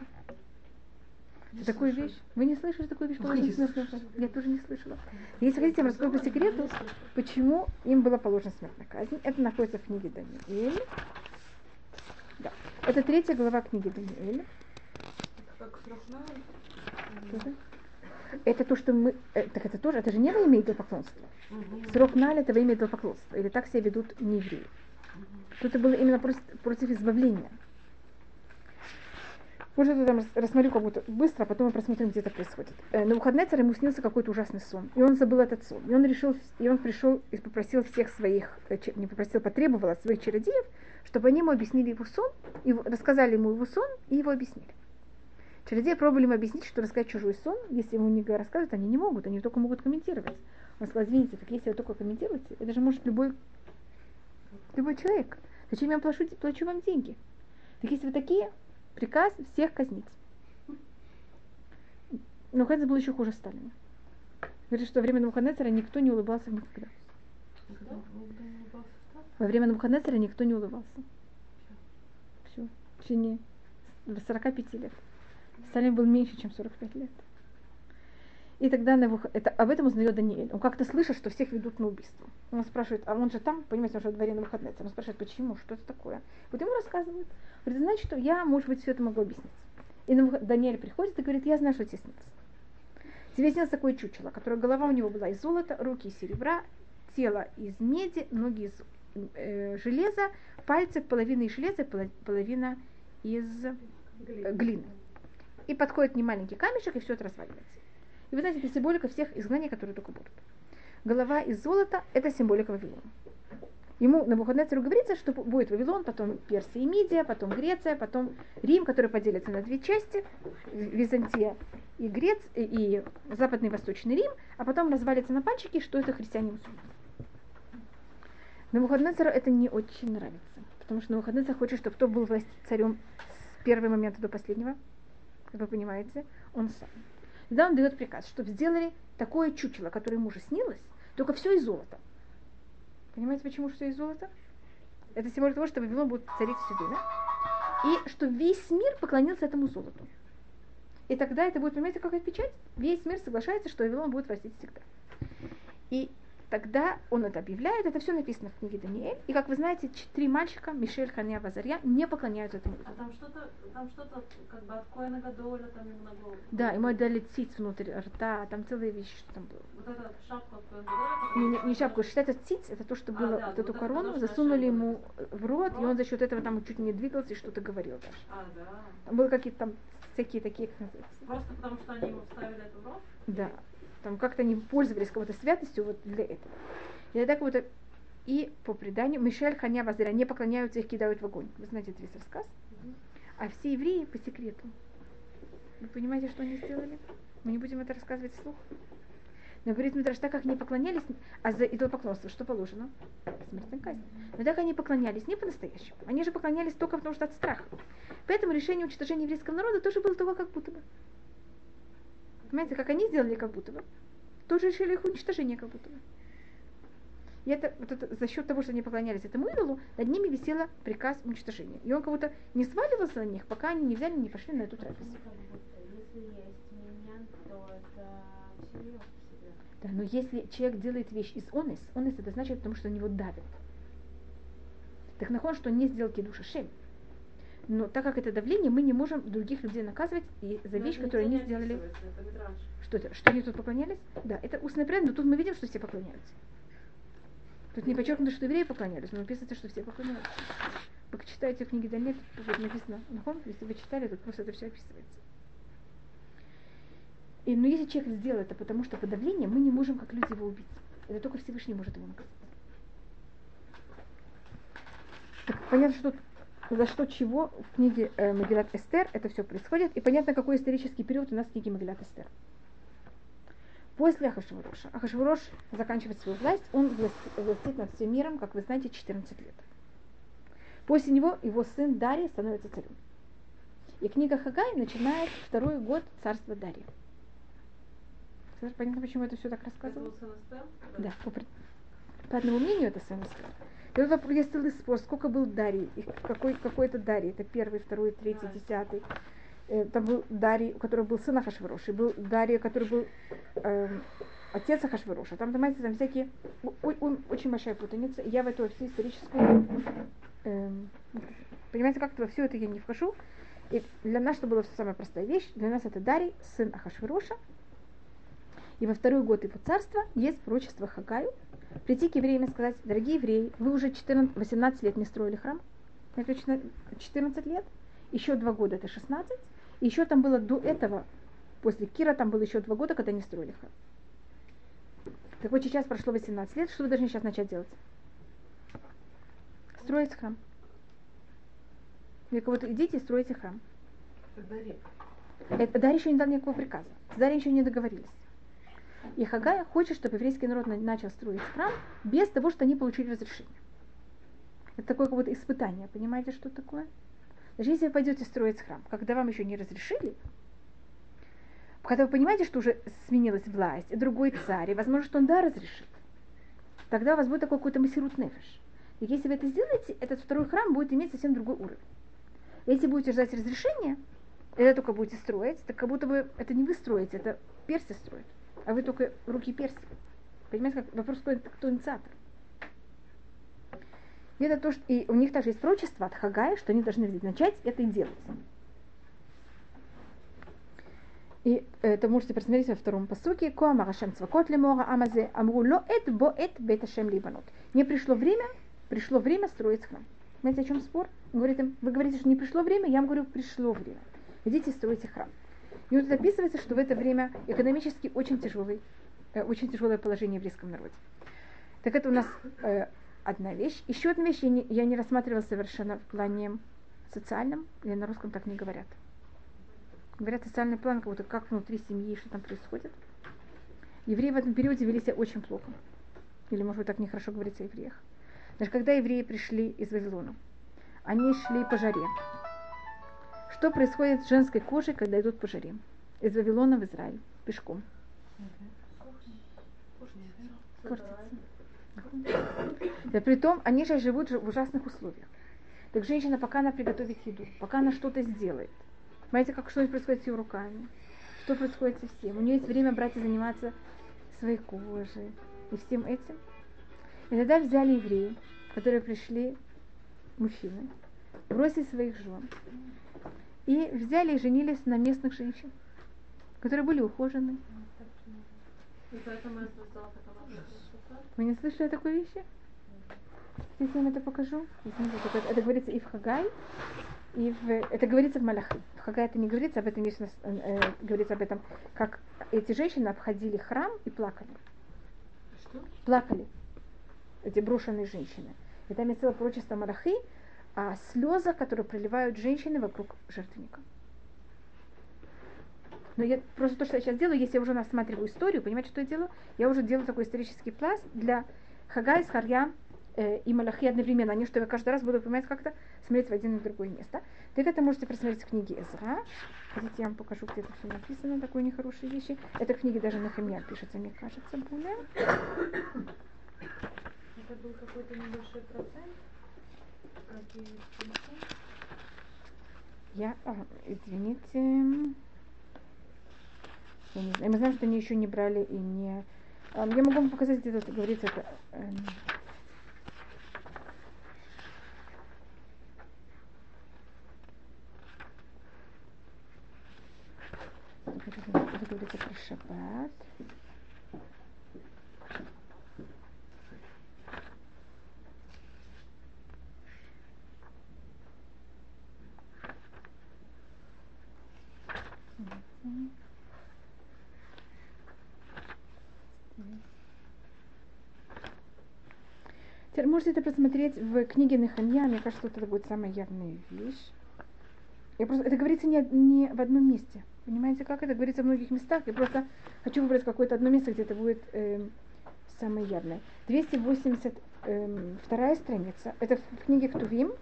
За такую вещь. Вы не слышали такую вещь? положено не казнь? Я тоже не слышала. Если хотите, я вам расскажу по секрету, почему им была положена смертная казнь. Это находится в книге Даниэль. Да. Это третья глава книги? Что-то. Это то, что мы... э, так это тоже, это же не во имя идолопоклонства. Срок Наль это во имя идолопоклонства. Или так себя ведут не евреи. Тут это было именно против, против избавления. Может, я там рас- рассмотрю как будто быстро, а потом мы просмотрим, где это происходит. Э, На выходные ему снился какой-то ужасный сон. И он забыл этот сон. И он решил, и он пришел и попросил всех своих, э, не попросил, потребовал от своих чародеев, чтобы они ему объяснили его сон, и рассказали ему его сон и его объяснили. Чародеи пробовали ему объяснить, что рассказать чужой сон, если ему не рассказывают, они не могут, они только могут комментировать. Он сказал, извините, так если вы только комментируете, это же может любой, любой человек. Зачем я вам плачу, плачу вам деньги? Так если вы такие, приказ всех казнить. Но Хэнс был еще хуже Сталина. Говорит, что во время Навуходоносора никто не улыбался никогда. Никто? Во время Навуходоносора никто не улыбался. Все. В течение 45 лет. Сталин был меньше, чем 45 лет. И тогда Навух... это, об этом узнает Даниэль. Он как-то слышит, что всех ведут на убийство. Он спрашивает, а он же там, понимаете, он же во дворе на выходные. Он спрашивает, почему, что это такое. Вот ему рассказывают. Говорит, знаете что, я, может быть, все это могу объяснить. И Даниэль приходит и говорит, я знаю, что тебе снится. Тебе снилось такое чучело, которое голова у него была из золота, руки из серебра, тело из меди, ноги из э, железа, пальцы половина из железа, поло- половина из э, глины. И подходит не маленький камешек, и все это разваливается. И вы знаете, это символика всех изгнаний, которые только будут. Голова из золота – это символика Вавилона. Ему на Бухаднецеру говорится, что будет Вавилон, потом Персия и Мидия, потом Греция, потом Рим, который поделится на две части, Византия и Грец, и, Западный и Восточный Рим, а потом развалится на пальчики, что это христиане мусульмане. Навуходоносору это не очень нравится, потому что Навуходоносор хочет, чтобы кто был власть царем с первого момента до последнего, как вы понимаете, он сам. Тогда он дает приказ, чтобы сделали такое чучело, которое ему уже снилось, только все из золота. Понимаете, почему все из золота? Это символ того, что Вавилон будет царить все время. И что весь мир поклонился этому золоту. И тогда это будет, понимаете, какая печать? Весь мир соглашается, что Вавилон будет властить всегда. И тогда он это объявляет, это все написано в книге Даниэль. И как вы знаете, три мальчика, Мишель, Ханя, Вазарья, не поклоняются этому А идолу. там что-то, там что-то как бы от Коэна Гадоля там голову. Да, ему отдали циц внутрь рта, там целые вещи, что там было. Вот эта шапка от Коэна Гадоля. Не, не, не шапку, считается циц, это то, что А, было, да, вот вот эту это корону, что засунули ему в рот, и рот. он за счет этого там чуть не двигался и что-то говорил даже. А, да. Там было какие-то там всякие такие. Просто потому что они ему вставили это в рот? Да. Там как-то они пользовались какой-то святостью вот для этого. И так вот и по преданию Мишель Ханя Вазира не поклоняются, их кидают в огонь. Вы знаете этот весь рассказ? А все евреи по секрету. Вы понимаете, что они сделали? Мы не будем это рассказывать вслух. Но говорит Митраш, так как они поклонялись, а за идолопоклонство что положено? Смертная казнь. Но так они поклонялись не по-настоящему. Они же поклонялись только потому что от страха. Поэтому решение уничтожения еврейского народа тоже было только как будто бы. Понимаете, как они сделали как будто бы. Тоже решили их уничтожение как будто бы. И это, вот это за счет того, что они поклонялись этому идолу, над ними висела приказ уничтожения. И он как будто не сваливался на них, пока они не взяли, не пошли на эту трапезу. Да, но если человек делает вещь из онес, онес это значит, потому что на него давят. Так нахон, что он не сделал кидуша шем. Но так как это давление, мы не можем других людей наказывать и за вещь, которую они сделали. это. Что это? Что они тут поклонялись? Да, это устный предание, но тут мы видим, что все поклоняются. Тут не подчеркнуто, что евреи поклонялись, но написано, что все поклоняются. Вы читаете книги Даниэль, тут написано, нахон, если вы читали, тут просто это все описывается. И, но если человек сделал это потому, что под давлением, мы не можем как люди его убить. Это только Всевышний может его наказать. Так, понятно, что тут за что чего в книге э, Магилат Эстер это все происходит. И понятно, какой исторический период у нас в книге Магилат Эстер. После Ахашвароша. Ахашварош заканчивает свою власть, он власт- властит над всем миром, как вы знаете, 14 лет. После него его сын Дарий становится царем. И книга Хагай начинает второй год царства. Теперь Понятно, почему это все так рассказываю? Да, по, по одному мнению это сын Эстер. И вот вопрос- есть целый спор, сколько был Дарий, и какой, какой это Дарий, это первый, второй, третий, десятый. Э, Там был Дарий, у которого был сын Ахашварош, и был Дарий, который был эм, отец Ахашвароша. Там, понимаете, там всякие, о- о- очень большая путаница. Я в эту всю историческую, эм, понимаете, как-то во все это я не вхожу. И для нас, что была самая простая вещь, для нас это Дарий, сын Ахашвароша. И во второй год его царства есть пророчество Хагаю, прийти к евреям и сказать, дорогие евреи, вы уже 14, 18 лет не строили храм, это точно 14 лет, еще два года это 16, И еще там было до этого, после Кира, там было еще два года, когда не строили храм. Так вот сейчас прошло 18 лет, что вы должны сейчас начать делать? Строить храм. Я кого-то идите и стройте храм. Это, Дарья еще не дал никакого приказа. С Дарьей еще не договорились. И Хагая хочет, чтобы еврейский народ на- начал строить храм без того, что они получили разрешение. Это такое какое-то испытание. Понимаете, что такое? Даже если вы пойдете строить храм, когда вам еще не разрешили, когда вы понимаете, что уже сменилась власть, другой царь, и возможно, что он да разрешит, тогда у вас будет такой какой-то масирут нефиш. И если вы это сделаете, этот второй храм будет иметь совсем другой уровень. Если будете ждать разрешения, это только будете строить, так как будто бы это не вы строите, это персы строят, а вы только руки персов. Понимаете, как вопрос, кто, кто инициатор. И это то, что и у них также есть пророчество от Хагая, что они должны начать это и делать. И это можете просмотреть во втором посуке. Коама Рашем Цвакот Лемора Амазе Амру Ло Эт Бо Эт Бет Ашем Либанот. Не пришло время, пришло время строить храм. Знаете, о чем спор? Он говорит им, вы говорите, что не пришло время, я вам говорю, пришло время. Идите, стройте храм. И вот тут описывается, что в это время экономически очень тяжелый, э, очень тяжелое положение в еврейском народе. Так это у нас э, одна вещь. Еще одна вещь я не, я не рассматривала совершенно в плане социальном, или на русском так не говорят. Говорят, социальный план, как будто как внутри семьи, что там происходит. Евреи в этом периоде вели себя очень плохо. Или, может быть, так нехорошо говорить о евреях. Даже когда евреи пришли из Вавилона, они шли по жаре. Что происходит с женской кожей, когда идут по жаре? Из Вавилона в Израиль, пешком. Да при том, они же живут в ужасных условиях. Так женщина, пока она приготовит еду, пока она что-то сделает, понимаете, как что-нибудь происходит с ее руками, что происходит со всем. У нее есть время брать и заниматься своей кожей и всем этим. И тогда взяли евреи, которые пришли, мужчины, бросили своих жен, и взяли и женились на местных женщин, которые были ухожены. Вы не слышали о такой вещи? Если я вам это покажу. Это, это говорится и в Хагай, и в, это говорится в Малахи. В Хагай это не говорится, об этом нас, э, э, говорится об этом, как эти женщины обходили храм и плакали. Что? Плакали. Эти брошенные женщины. И там есть целое пророчество Малахи о слезах, которые проливают женщины вокруг жертвенника. Но я просто то, что я сейчас делаю, если я уже рассматриваю историю, понимаете, что я делаю? Я уже делаю такой исторический пласт для Хагай, Схарья э, и Малахи одновременно. Они, что я каждый раз буду, понимаете, как-то смотреть в один и другое место. Так это можете просмотреть в книге Эзра. Хотите, я вам покажу, где это все написано, такой нехорошие вещи. Это в даже на химия пишется, мне кажется, более. Это был какой-то небольшой процент. Как и в конце. Я, а, извините. Я не знаю. Мы знаем, что они еще не брали и не... А, Я могу вам показать, где тут говорится это. эм, это говорится про шаббат. Можете это посмотреть в книге Неханья. Мне кажется, что это будет самая явная вещь. Я просто, это говорится не, не в одном месте. Понимаете, как это говорится в многих местах? Я просто хочу выбрать какое-то одно место, где это будет эм, самое явное. 282 страница. Это в книге Ктувим.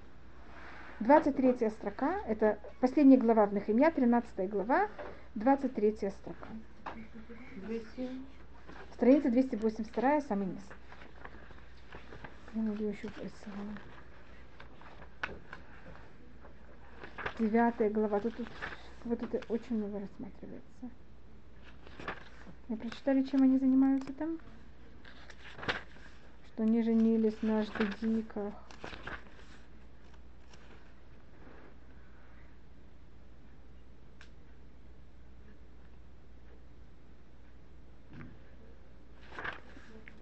23 строка. Это последняя глава в Нехемия, 13 глава, 23 строка. 200. Страница 282, самый низ. Девятая глава. Тут, тут вот это очень много рассматривается. Вы прочитали, чем они занимаются там? Что они женились на ждедиках.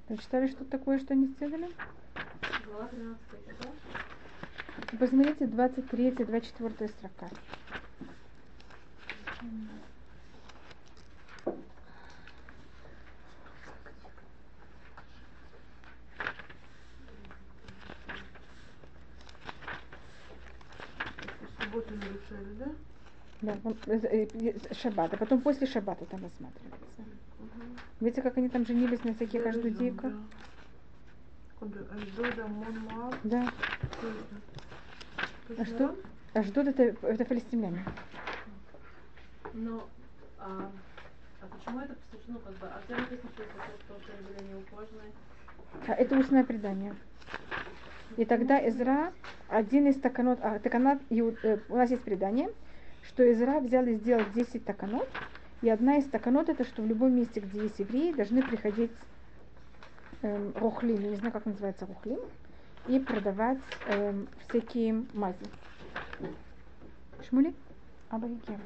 Прочитали, что такое, что они сделали? Глава 13 да? Посмотрите 23-24 строка. Субботу нарушали, да? Да, э, э, э, шаббата. Потом после шаббата там рассматривается. Угу. Видите, как они там женились на всяких аждудейках? Аждода, Мон, Моав. Да. А Точно что? это, это филистимляне. Но, а, а почему это посвящено, ну, как бы, а где написано, что это то, что они были неухоженные? А это устное предание. И тогда Изра, один из таканот, а, таканат, Иуд- э, у нас есть предание, что Изра взял и сделал 10 таканот, и одна из таканот это, что в любом месте, где есть евреи, должны приходить эм, рухлим, я не знаю, как называется рухлим, и продавать эм, всякие мази. Шмули? Абарики,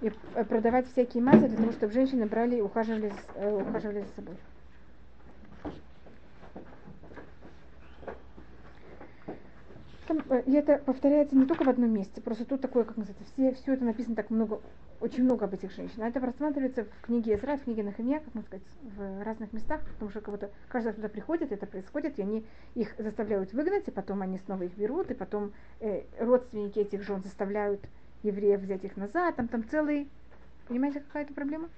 и э, продавать всякие мази для того, чтобы женщины брали и ухаживали, э, ухаживали за собой. Э, и это повторяется не только в одном месте, просто тут такое, как называется, все, все это написано так много, очень много об этих женщинах. Это рассматривается в книге Изра, в книге Нахимия, как можно сказать, в разных местах, потому что кого-то, каждый туда приходит, это происходит, и они их заставляют выгнать, и потом они снова их берут, и потом э, родственники этих жен заставляют евреев взять их назад, там, там целый, понимаете, какая это проблема?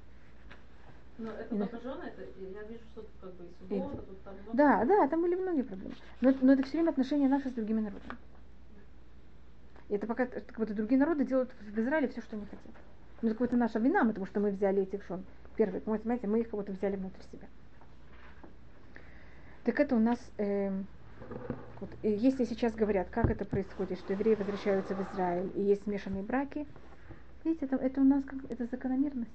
Ну, это Да. жены, это, я вижу, что тут как бы и суббота, тут там много. Да, да, там были многие проблемы. Но, но это все время отношения наши с другими народами. И это пока это как будто другие народы делают в Израиле все, что они хотят. Ну, это какая-то наша вина, потому что мы взяли этих жен. Первый, вы понимаете, мы их будто взяли внутрь себя. Так это у нас, эм, вот, если сейчас говорят, как это происходит, что евреи возвращаются в Израиль и есть смешанные браки, видите, это, это у нас как, это закономерность.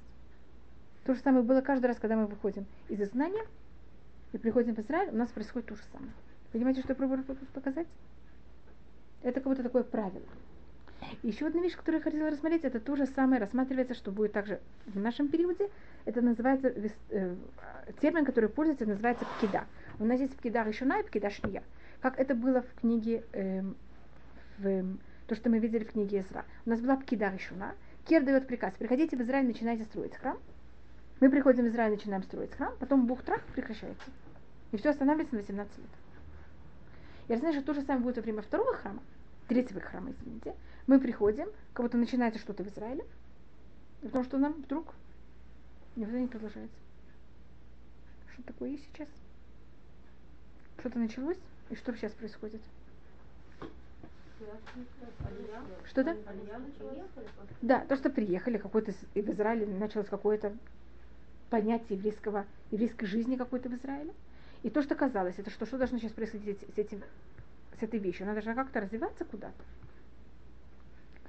То же самое было каждый раз, когда мы выходим из изгнания, и приходим в Израиль, у нас происходит то же самое. Понимаете, что я пробую показать? Это как будто такое правило. Еще одна вещь, которую я хотела рассмотреть, это то же самое рассматривается, что будет также в нашем периоде. Это называется, э, термин, который пользуется, называется пкида. У нас есть пкида решена и пкида шния. Как это было в книге, эм, в, эм, то, что мы видели в книге Изра. У нас была пкида решена. Кир дает приказ, приходите в Израиль, начинайте строить храм. Мы приходим в Израиль, начинаем строить храм, потом бух-трах прекращается. И все останавливается на 18 лет. Я знаю, что то же самое будет во время второго храма, третьего храма, извините. Мы приходим, как будто начинается что-то в Израиле, потому что нам вдруг никуда не продолжается. Что такое есть сейчас? Что-то началось, и что сейчас происходит? Что-то? Да, то, что приехали, какой-то в Израиле началось какое-то понятие еврейского, еврейской жизни какой-то в Израиле. И то, что казалось, это что, что должно сейчас происходить с, этим, с этой вещью? Она должна как-то развиваться куда-то.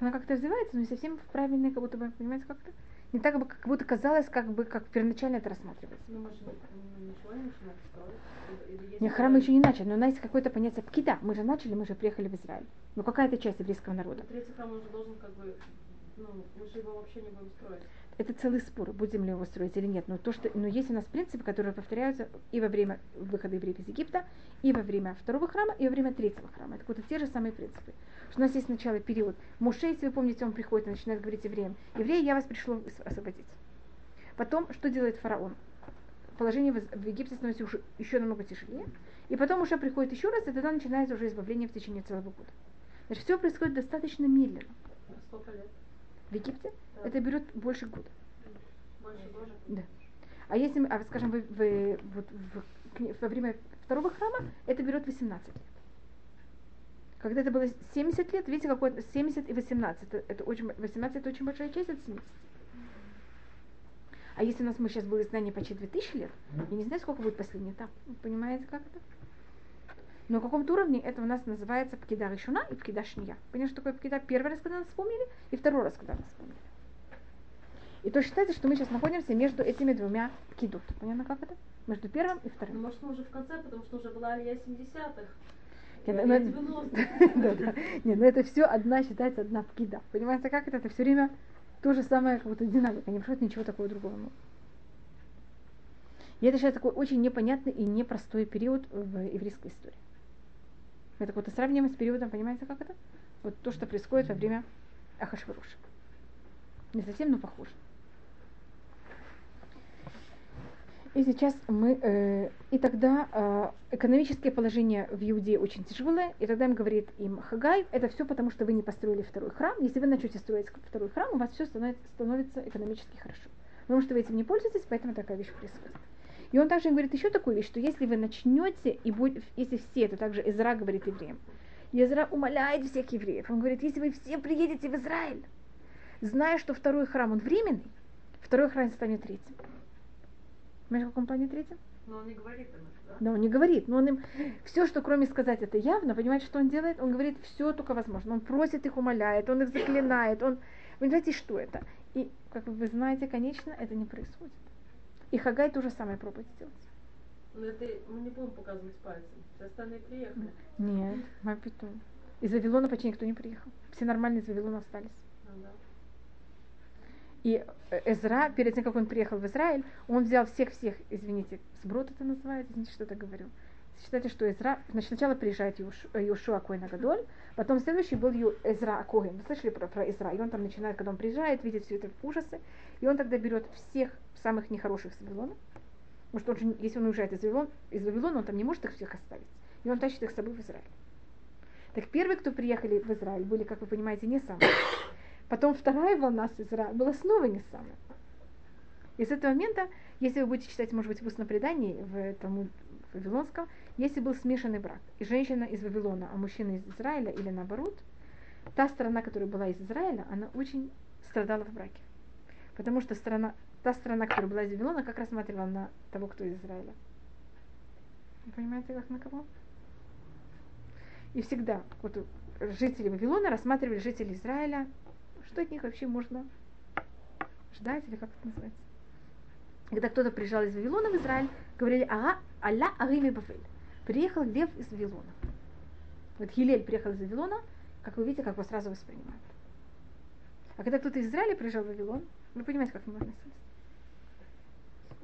Она как-то развивается, но не совсем в правильной, как будто бы, понимаете, как-то. Не так, бы, как будто казалось, как бы, как первоначально это рассматривается. Ну, мы же не- ну, ничего строить. Не, храм еще не начали, но у нас есть какое-то понятие пкида. Мы же начали, мы же приехали в Израиль. Ну какая-то часть еврейского народа. Третий храм уже должен как бы, ну, мы же его вообще не будем строить. Это целый спор, будем ли его строить или нет. Но, то, что, но есть у нас принципы, которые повторяются и во время выхода евреев из Египта, и во время второго храма, и во время третьего храма. Это вот те же самые принципы. Что у нас есть сначала период. Муше, если вы помните, он приходит и начинает говорить евреям, евреи, я вас пришло освободить. Потом, что делает фараон? Положение в Египте становится уже еще намного тяжелее. И потом уже приходит еще раз, и тогда начинается уже избавление в течение целого года. Значит, все происходит достаточно медленно. Сколько лет? В Египте Да. это берет больше года. Больше? Да. А если, а скажем, вы, вы- вот в во время второго храма, это берет 18 лет. Когда это было 70 лет, видите, какое 70 и 18, это, это очень, 18 это очень большая часть от 70. А если у нас мы сейчас было знание почти 2000 лет, я не знаю, сколько будет последний этап. Вы понимаете, как это? Но на каком-то уровне это у нас называется пкида решуна и пкида шния. Понимаете, что такое пкида? Первый раз, когда нас вспомнили, и второй раз, когда нас вспомнили. И то считается, что мы сейчас находимся между этими двумя пкидут. Понятно, как это? Между первым и Ну, вторым. может, мы уже в конце, потому что уже была Алия 70-х. Не, ну, ну, 90-х. Да, да. Не, ну это все одна считается одна пкида. Понимаете, как это? Это все время то же самое, как будто динамика. Не происходит ничего такого другого. Ну. И это сейчас такой очень непонятный и непростой период в еврейской истории. Так вот и сравниваем с периодом, понимаете, как это? Вот то, что происходит во время Ахашваруша. Не совсем, но похоже. И сейчас мы, э, и тогда э, экономическое положение в Иудее очень тяжелое, и тогда им говорит им Хагай, это все потому, что вы не построили второй храм. Если вы начнете строить второй храм, у вас все становится, становится экономически хорошо. Потому что вы этим не пользуетесь, поэтому такая вещь происходит. И он также говорит еще такую вещь, что если вы начнете, и будет, если все, это также Изра говорит евреям, Изра умоляет всех евреев, он говорит, если вы все приедете в Израиль, зная, что второй храм, он временный, второй храм станет третьим. Понимаешь, в каком плане третьем? Но он не говорит им это, да? Да, он не говорит, но он им все, что кроме сказать это явно, понимаете, что он делает? Он говорит все только возможно. Он просит их, умоляет, он их заклинает, он... Вы знаете, что это? И, как вы знаете, конечно, это не происходит. И Хагай то же самое пробует сделать. Но это мы не будем показывать пальцем. Все остальные приехали. Нет, Мапиту. Из Вавилона почти никто не приехал. Все нормальные из Вавилона остались. Ну да. И э, Эзра, перед тем, как он приехал в Израиль, он взял всех-всех, извините, сброд это называется, извините, что это говорю. Считайте, что Эзра, значит, сначала приезжает Йошуа Коина Гадоль, потом следующий был Ю- Эзра Коин. Вы слышали про, про Эзра? И он там начинает, когда он приезжает, видит все это ужасы, и он тогда берет всех самых нехороших с Вавилона, потому что он же, если он уезжает из Вавилона, из Вавилона, он там не может их всех оставить, и он тащит их с собой в Израиль. Так первые, кто приехали в Израиль, были, как вы понимаете, не самые. Потом вторая волна с Израиля была снова не самая. И с этого момента, если вы будете читать, может быть, в устном предании, в этом Вавилонском, если был смешанный брак, и женщина из Вавилона, а мужчина из Израиля, или наоборот, та сторона, которая была из Израиля, она очень страдала в браке. Потому что страна, та страна, которая была из Вавилона, как рассматривала на того, кто из Израиля. Вы понимаете, как на кого? И всегда вот жители Вавилона рассматривали жителей Израиля, что от них вообще можно ждать, или как это называется. Когда кто-то приезжал из Вавилона в Израиль, говорили, ага, Алла Арими Бавель. Приехал лев из Вавилона. Вот Хилель приехал из Вавилона, как вы видите, как его сразу воспринимают. А когда кто-то из Израиля приезжал в Вавилон, вы понимаете, как к нему относились.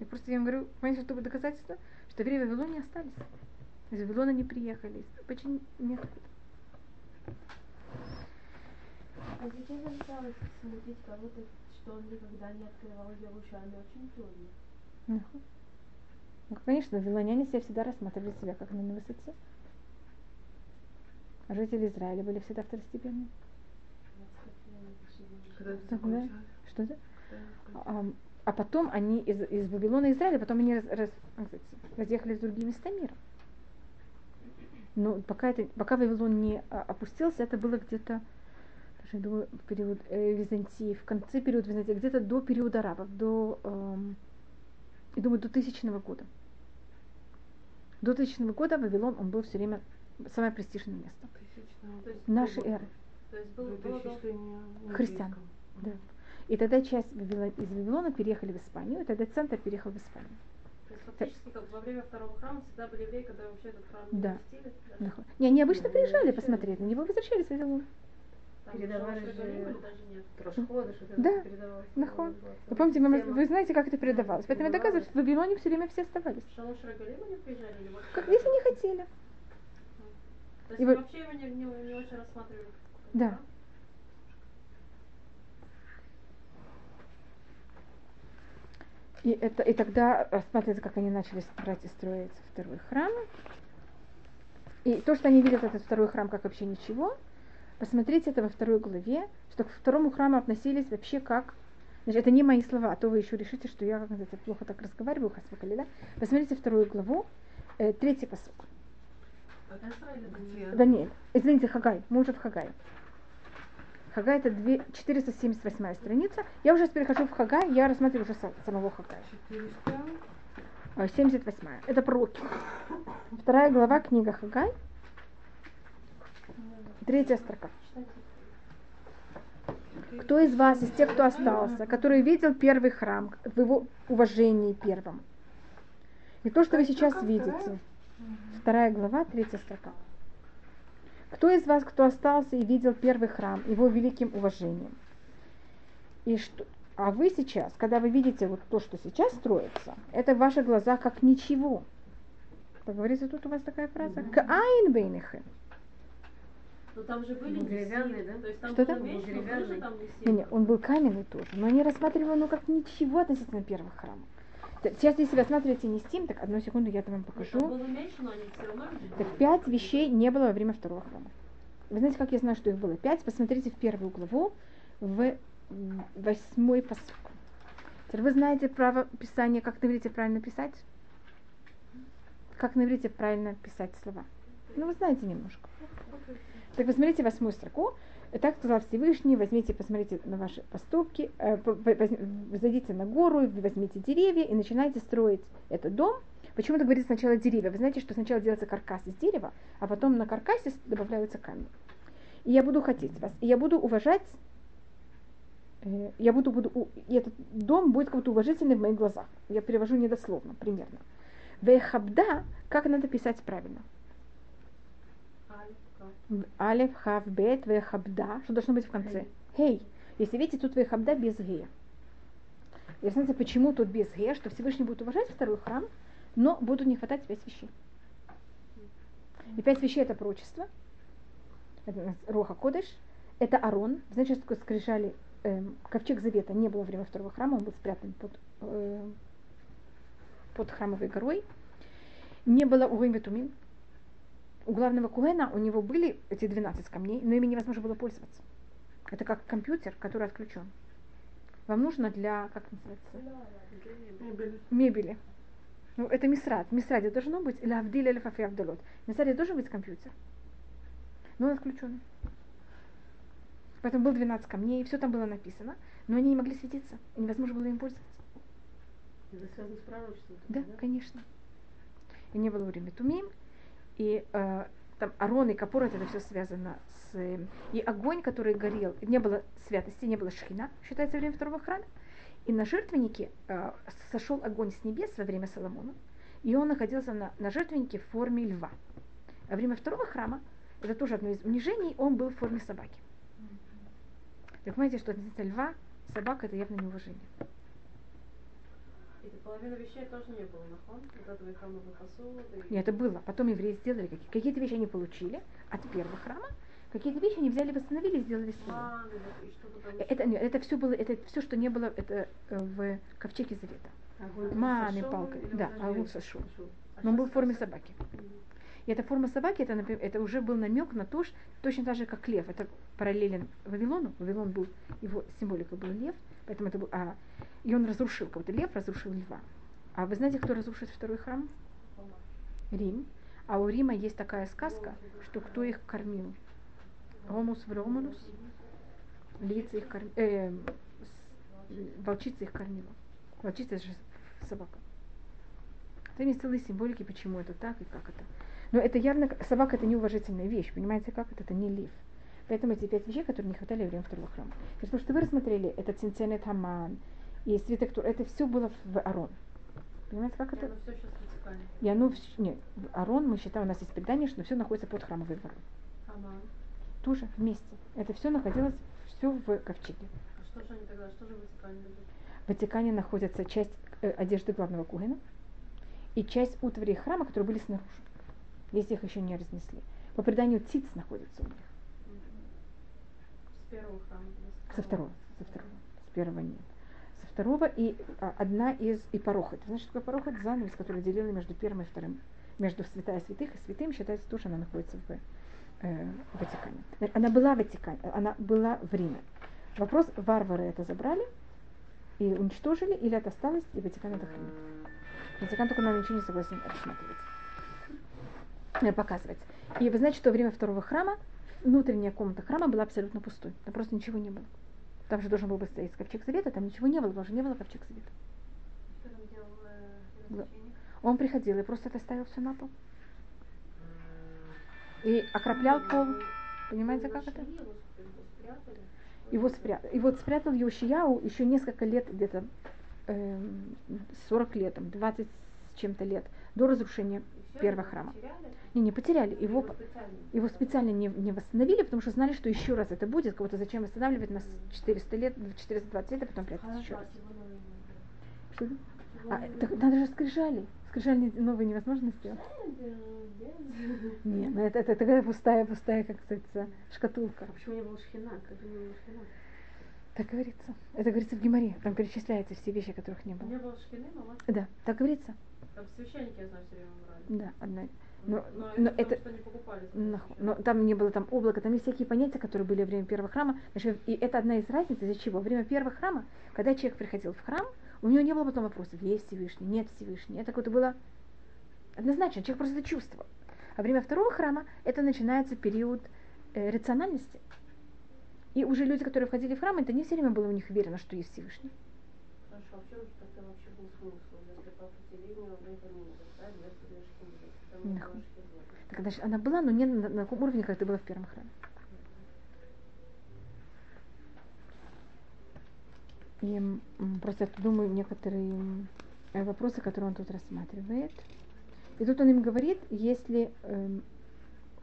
Я просто я вам говорю, понимаете, чтобы доказательство, что евреи в Вавилоне остались. Из Вавилона не приехали, почти неоткуда. А сейчас осталось смотреть кого-то, что он никогда не открывал Ярушами, очень трудно. Ну, конечно, вавилоняне себя всегда рассматривали себя как на высоте. А жители Израиля были всегда второстепенные. Да. Что это? А, а потом они из, из Вавилона и Израиля, потом они раз- раз- разъехались в другие места мира. Но пока, это, пока Вавилон не а, опустился, это было где-то, даже, я думаю, в период э, Византии, в конце периода Византии, где-то до периода арабов, до, эм, я думаю, до тысячного года. До тысячного года Вавилон, он был все время самое престижное место. Тысячного То есть Нашей был- эры. Христиан. Да. И тогда часть из Вавилона переехали в Испанию, и тогда центр переехал в Испанию. То есть фактически как во время второго храма всегда были евреи, которые вообще этот храм не Да. пустили. Нахуй. Не, они обычно приезжали посмотреть на него, возвращались в Вавилон. Передавали же-? Расходы, что Да. это передавалось. Вы помните, вы, вы знаете, как это передавалось. Поэтому я доказываю, что в Вавилоне все время все оставались. Шалош Регалим они приезжали? Как, если не хотели. То И есть вы- вообще его не, не, не очень рассматривали. Да. И, это, и тогда рассматривается, как они начали брать и строить второй храм. И то, что они видят этот второй храм как вообще ничего, посмотрите это во второй главе, что к второму храму относились вообще как... Значит, это не мои слова, а то вы еще решите, что я, как называется, плохо так разговариваю, хасвакали, да? Посмотрите вторую главу, э, третий? Где? Даниэль. Извините, Хагай. Мы уже в Хагай. Хагай это две- 478 страница. Я уже перехожу в Хагай, я рассматриваю уже са- самого Хагая. 400. А, 78. Это пророки. Вторая глава книга Хагай. Третья строка. Кто из вас, из тех, кто остался, который видел первый храм в его уважении первом? И то, что вы сейчас видите. Вторая? Глава, третья строка. Кто из вас, кто остался и видел первый храм, его великим уважением? И что, а вы сейчас, когда вы видите вот то, что сейчас строится, это в ваших глазах как ничего. Как говорится, тут у вас такая фраза. Каайн бейнихем. Но там же были Был деревянный, несим, да? То есть там Что было там? меньше, но Деревянный. там. Не, не, он был каменный тоже, но они рассматривали ну, как ничего относительно первых храмов. Сейчас, если вы рассматриваете не Стим, так одну секунду я это вам Там покажу. было меньше, но они все равно Так пять вещей не было во время второго храма. Вы знаете, как я знаю, что их было пять? Посмотрите в первую главу, в восьмой посук. Теперь вы знаете право писания, как на иврите правильно писать? Как на иврите правильно писать слова? Ну, вы знаете немножко. Так вы смотрите восьмую строку. Так сказал Всевышний, возьмите, посмотрите на ваши поступки, э, зайдите на гору, возьмите деревья и начинайте строить этот дом. Почему это говорит сначала деревья? Вы знаете, что сначала делается каркас из дерева, а потом на каркасе добавляются камни. И я буду хотеть вас, и я буду уважать, э, я буду, буду и этот дом будет как-то уважительный в моих глазах. Я перевожу недословно, примерно. Вехабда, как надо писать правильно? Алеф, хав, бет, вехабда. Что должно быть в конце? Хей. Если видите, тут вехабда без гея. И знаете, почему тут без гея? Что Всевышний будет уважать второй храм, но будут не хватать пять вещей. И пять вещей это пророчество. Это Роха Кодыш. Это Арон. Знаете, что скрижали? эм, ковчег Завета не было во время второго храма, он был спрятан под, э, под храмовой горой. Не было Угойм Ветумим, у главного Куэна у него были эти 12 камней, но ими невозможно было пользоваться. Это как компьютер, который отключен. Вам нужно для, как называется, Мебель. мебели. Ну, это мисрат. В мисраде должно быть, или авдиль, или фафи авдалот. В мисраде должен быть компьютер. Но он отключен. Поэтому было 12 камней, все там было написано, но они не могли светиться. и Невозможно было им пользоваться. Это связано с пророчеством. Да, конечно. И не было время Тумим. И э, там Арон и Капорот, это все связано с... э, и огонь, который горел, не было святости, не было шхина, считается время второго храма. И на жертвеннике э, сошел огонь с небес во время Соломона, и он находился на, на жертвеннике в форме льва. Во время второго храма, это тоже одно из унижений, он был в форме собаки. Так понимаете, что относительно льва, собака это явно неуважение. И половина вещей тоже не было, нахон? Вот этого храмовых посуды. и- Нет, это было. Потом евреи сделали какие- какие-то вещи они получили от первого храма, какие-то вещи они взяли, восстановили сделали свои. И что-то там Это, нет, это все было, это все, что не было, это э, в ковчеге завета. Маны, или да, огонь сошел. А Но он был в форме собаки. И эта форма собаки, это, это уже был намек на то, что точно так же, как лев. Это параллелен Вавилону. Вавилон был, его символика был лев, поэтому это был, а, и он разрушил, как будто лев разрушил льва. А вы знаете, кто разрушит второй храм? Рим. А у Рима есть такая сказка, что кто их кормил? Ромус в Романус. Львица их кормила. Э, волчица их кормила. Волчица же собака. Там есть целые символики, почему это так и как это. Но это явно, собака это неуважительная вещь, понимаете, как это? Это не лев. Поэтому эти пять вещей, которые не хватали во время второго храма. То, что вы рассмотрели, это Цинценет Хаман и свиток Тур, это все было в Арон. Понимаете, как И это? оно все сейчас. И нет, в Арон, мы считаем, у нас есть предание, что все находится под храмовой горой. Аман. Тоже вместе. Это все находилось все в ковчеге. А что же они тогда, что же вытекание будет? В Ватикане находится часть э, одежды главного Кугена и часть утвари храма, которые были снаружи, если их еще не разнесли. По преданию циц находится у них. С первого храма. Со второго. Со второго. С первого нет. Со второго и а, одна из и порохот. Знаешь, что такое порохот? Занавес, который делил между первым и вторым. Между святая святых и святым считается тоже, она находится в, э, в Ватикане. Она была в Ватикане, она была в Риме. Вопрос, варвары это забрали и уничтожили, или это осталось, и Ватикан это хранит. Ватикан только нам ничего не согласен рассматривать, показывать. И вы знаете, что во время второго храма внутренняя комната храма была абсолютно пустой. Там просто ничего не было. Там же должен был бы стоять ковчег завета, там ничего не было, потому что не было ковчег завета. Делал э? Он приходил и просто это ставил все на пол. И окроплял пол. Понимаете, как это? Его сп- его спрятали. Его спрятал. И вот спрятал Йошияу еще несколько лет, где-то эм, 40 лет, там, 20 с чем-то лет, до разрушения первого храма. Не, не потеряли. Его, Его специально. не, не восстановили, потому что знали, что еще раз это будет. Кого-то зачем восстанавливать нас 400 лет, 420 лет, а потом прятать еще раз. а? Что А, так надо же скрижали. Скрижаль не- новый невозможно сделать? Без. Не, ну это, это такая пустая, пустая, как сказать, шкатулка. А почему не было шхина? Как не было шхина? Так говорится. Это говорится в Гимаре. Там перечисляются все вещи, которых не было. Не было шкины, мама. Да, так говорится. Там священники, я знаю, все время брали. Да, одна. Но, но, но это, это, потому, не покупали. но, там не было там облака, там есть всякие понятия, которые были во время первого храма. Значит, и это одна из разниц, из-за чего. Во время первого храма, когда человек приходил в храм, у него не было потом вопросов, есть Всевышний, нет Всевышний. Это как-то было однозначно, человек просто это чувствовал. А во время второго храма это начинается период э, рациональности. И уже люди, которые входили в храм, это не все время было у них уверено, что есть Всевышний. Хорошо, а в чем же тогда вообще был смысл? Если по определению в этом не да, вместо две шхины. Там не Да. было шхины. Так, значит, она была, но не на, на таком уровне, как это было в первом храме. И просто думаю некоторые вопросы, которые он тут рассматривает. И тут он им говорит, если эм,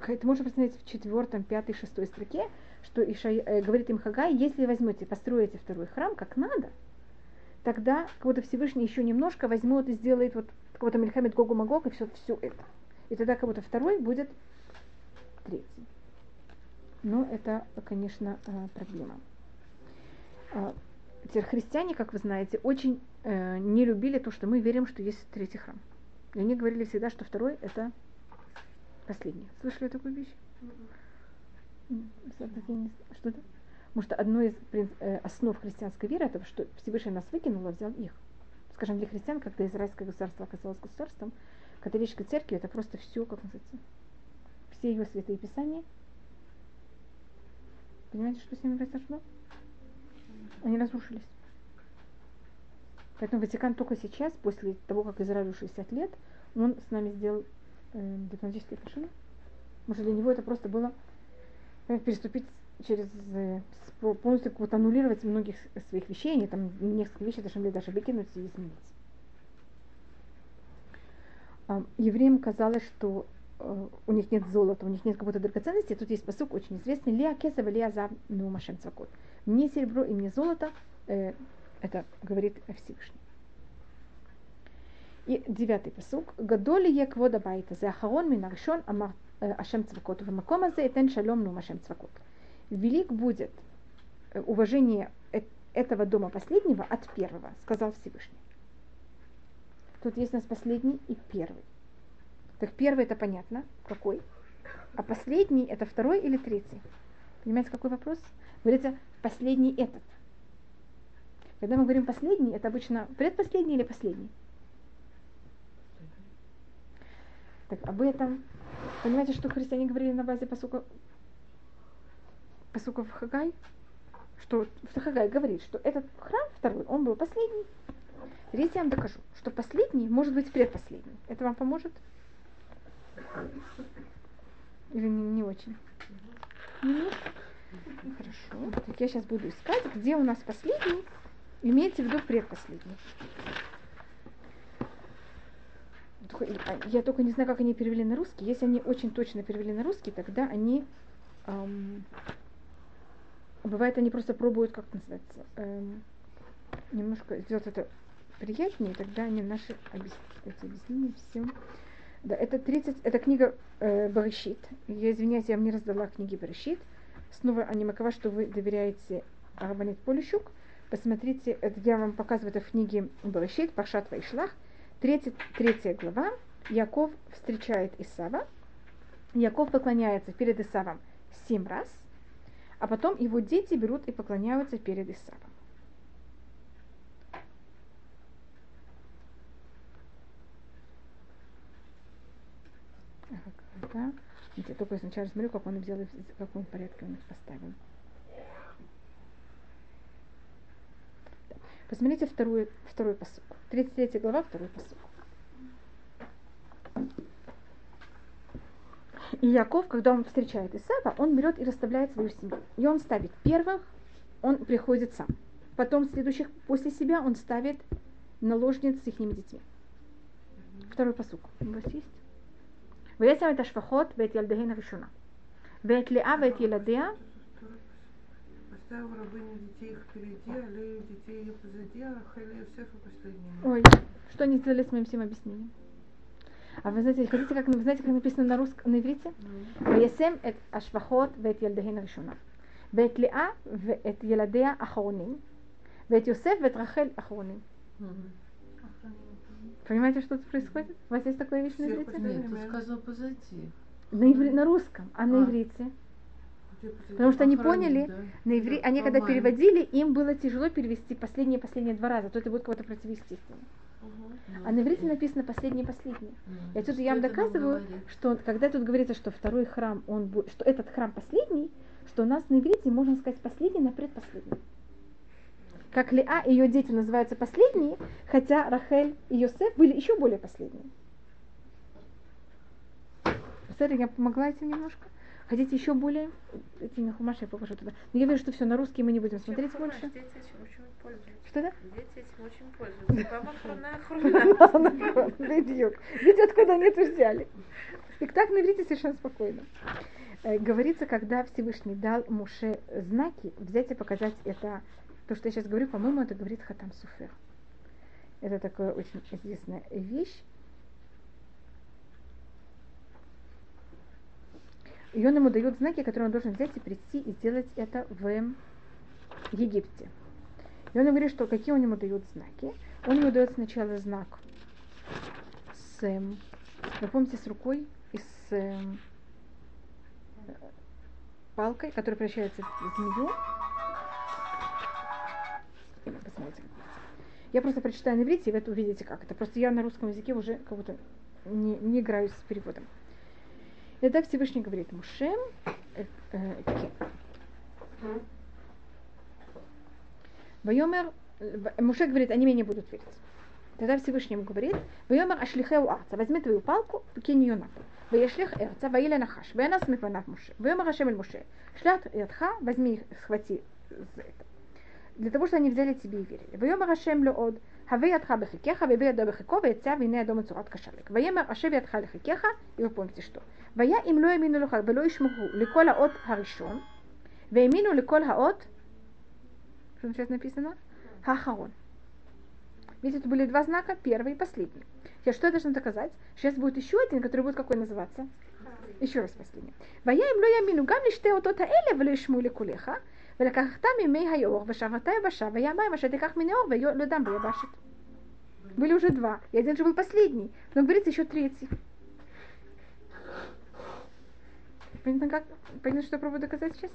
это можно посмотреть в четвертом, пятой, шестой строке, что Ишай, э, говорит им Хагай, если возьмете, построите второй храм как надо, тогда кого-то Всевышний еще немножко возьмет и сделает вот кого-то Мельхамед Гогу Магог и все, все это. И тогда кого-то второй будет третий. Но это, конечно, э, проблема. А, Теперь христиане, как вы знаете, очень э, не любили то, что мы верим, что есть третий храм. И они говорили всегда, что второй это последний. Слышали такую вещь? Что-то? Потому что одно из э, основ христианской веры это что Всевышний нас выкинул, а взял их. Скажем, для христиан, когда израильское государство оказалось государством, католической церкви это просто все, как называется, все ее святые писания. Понимаете, что с ними произошло? Они разрушились. Поэтому Ватикан только сейчас, после того, как Израилю 60 лет, он с нами сделал э, дипломатические отношения. Что для него это просто было э, переступить через э, полностью аннулировать многих своих вещей, они там несколько вещей должны были даже выкинуть и изменить. А, евреям казалось, что э, у них нет золота, у них нет какой-то драгоценности. Тут есть посук очень известный. Леа кесав, леа зав, ну машем цвакот. Мне серебро и мне золото, э, это говорит Всевышний. И девятый посук. Гадоли е квода байта, за ахарон мин аршон амар э, Ашем цвакот. В макома за этен шалом ну Ашем цвакот. Велик будет э, уважение этого дома последнего от первого, сказал Всевышний. Тут есть у нас последний и первый. Так первый это понятно, какой. А последний это второй или третий? Понимаете, какой вопрос? Говорится, последний этот. Когда мы говорим последний, это обычно предпоследний или последний? Так, об этом, понимаете, что христиане говорили на базе посука, посуков Хагай? Что что Хагай говорит, что этот храм второй, он был последний. Третий я вам докажу, что последний может быть предпоследний. Это вам поможет? Или не, не очень? Нет? Хорошо. Так я сейчас буду искать, где у нас последний. Имейте в виду предпоследний. А, Я только не знаю, как они перевели на русский. Если они очень точно перевели на русский, тогда они ам, бывает, они просто пробуют, как называется, эм, немножко сделать это приятнее, тогда они наши объяснения всем. Да, это 30, это книга э, Барышит. Я извиняюсь, я вам не раздала книги Барышит. Снова анимакова, что вы доверяете Арбанит Полищук. Посмотрите, это я вам показываю это в книге Барышит, Пашат Вайшлах. 33 глава. Яков встречает Исава. Яков поклоняется перед Исавом семь раз, а потом его дети берут и поклоняются перед Исавом. Да. Я только сначала смотрю, как он взял, и в каком порядке он их поставил. Посмотрите второй, второй посук. 33 глава, второй посук. И Яков, когда он встречает Исава, он берет и расставляет свою семью. И он ставит первых, он приходит сам. Потом следующих после себя он ставит наложниц с их детьми. Второй посук. У вас есть? וישם את השפחות ואת ילדיהן הראשונה, ואת לאה ואת ילדיה, Поставил рабыню детей их впереди, а Лею детей ее позади, а Рахель и Иосифа последними. ой, что они сделали с моим всем объяснением? А вы знаете, хотите, как, вы знаете, как написано на русском, на иврите? וישם את השפחות ואת ילדיהן הראשונה, ואת לאה ואת ילדיה אחרונים, ואת יוסף ואת רחל אחרונים. Понимаете, что тут происходит? У вас есть такая вещь на иврите? Нет, тут сказано позади. На, иври- на русском, а на А. иврите? Потому что они поняли, да. на иври... Да, они когда переводили, им было тяжело перевести последние-последние два раза, а то это будет кого-то противоестественно. Ну, А на иврите написано последние-последние. ну, И отсюда я вам доказываю, что когда тут говорится, что второй храм, он будет, что этот храм последний, что у нас на иврите можно сказать последний на предпоследний. Как Леа и ее дети называются последние, хотя Рахель и Йосеф были еще более последние. Смотри, я помогла этим немножко. Хотите еще более? Эти на хумаш я покажу туда. Но я вижу, что все на русский мы не будем смотреть больше. Дети этим очень пользуются. Что да? Дети этим очень пользуются. Видите, откуда они это взяли. Спектакль на иврите совершенно спокойно. Э, Говорится, когда Всевышний дал Муше знаки, взять и показать это, то, что я сейчас говорю, по-моему, это говорит Хатам Суфер. Это такая очень известная вещь. И он ему дает знаки, которые он должен взять и прийти и сделать это в Египте. И он ему говорит, что какие он ему дает знаки. Он ему дает сначала знак с, вы помните, с рукой и с э, палкой, которая превращается в змею. Посмотрите. Я просто прочитаю на иврите, и вы это увидите, как это. Просто я на русском языке уже как будто не, не играю с переводом. И тогда Всевышний говорит Муше, э, э, Вайомер, Муше говорит, они мне не будут верить. Тогда Всевышний ему говорит, Вайомер ашлихеу арца, возьми твою палку, кинь ее на пол. Ваяшлих эрца, ваиля нахаш, ваянас мифанав Муше. Вайомер Ашем Муше, шлят эртха, возьми их, схвати за это для того, чтобы они взяли тебе и верили. Вайомар Ашем леод, хавей атха бехикеха, вевей адо бехико, вейца вине адо мацурат кашалик. Вайомар Ашем ятха лехикеха, и вы помните что. Вая им ло ямину леха, вело ишмуху, ликол аот харишон, веймину ликол аот, что сейчас написано? Хахарон. Видите, это были два знака, первый и последний. Сейчас что я должна доказать? Сейчас будет еще один, который будет какой называться? Еще раз последний. Вая им ло ямину гам лиште отота эле, вело ишму ликулеха, ולקחת מימי היאור ושבת היבשה והיה מים אשר תיקח מן האור ולא דם ביבשת. Были уже два, и один же был последний. Но говорится еще третий. Понятно, как? Понятно, что я пробую доказать сейчас?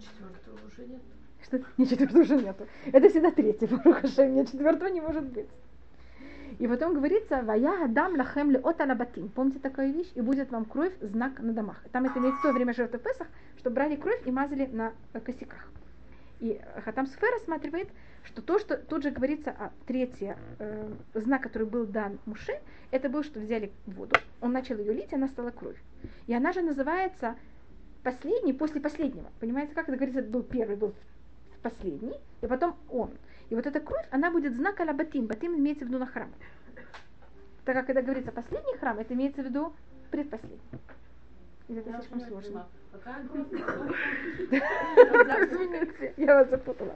Четвертого уже нет. Что не четвертого уже нету. Это всегда третий, Барух Хашем, нет четвертого не может быть. И потом говорится, «Вая адам лахем леот алабатим». Помните такую вещь? И будет вам кровь, знак на домах. Там это имеется в то время жертвы в Песах, что брали кровь и мазали на э, косяках. И Хатам Суфер рассматривает, что то, что тут же говорится, а третий э, знак, который был дан Муше, это был, что взяли воду, он начал ее лить, и она стала кровь. И она же называется последний после последнего. Понимаете, как это говорится, был первый, был последний, и потом он. И вот эта кровь, она будет знак аля батим. Батим имеется в виду на храм. Так как когда говорится последний храм, это имеется в виду предпоследний. Это Я слишком сложно? Поняла. Какая группа? Извините, я вас запутала.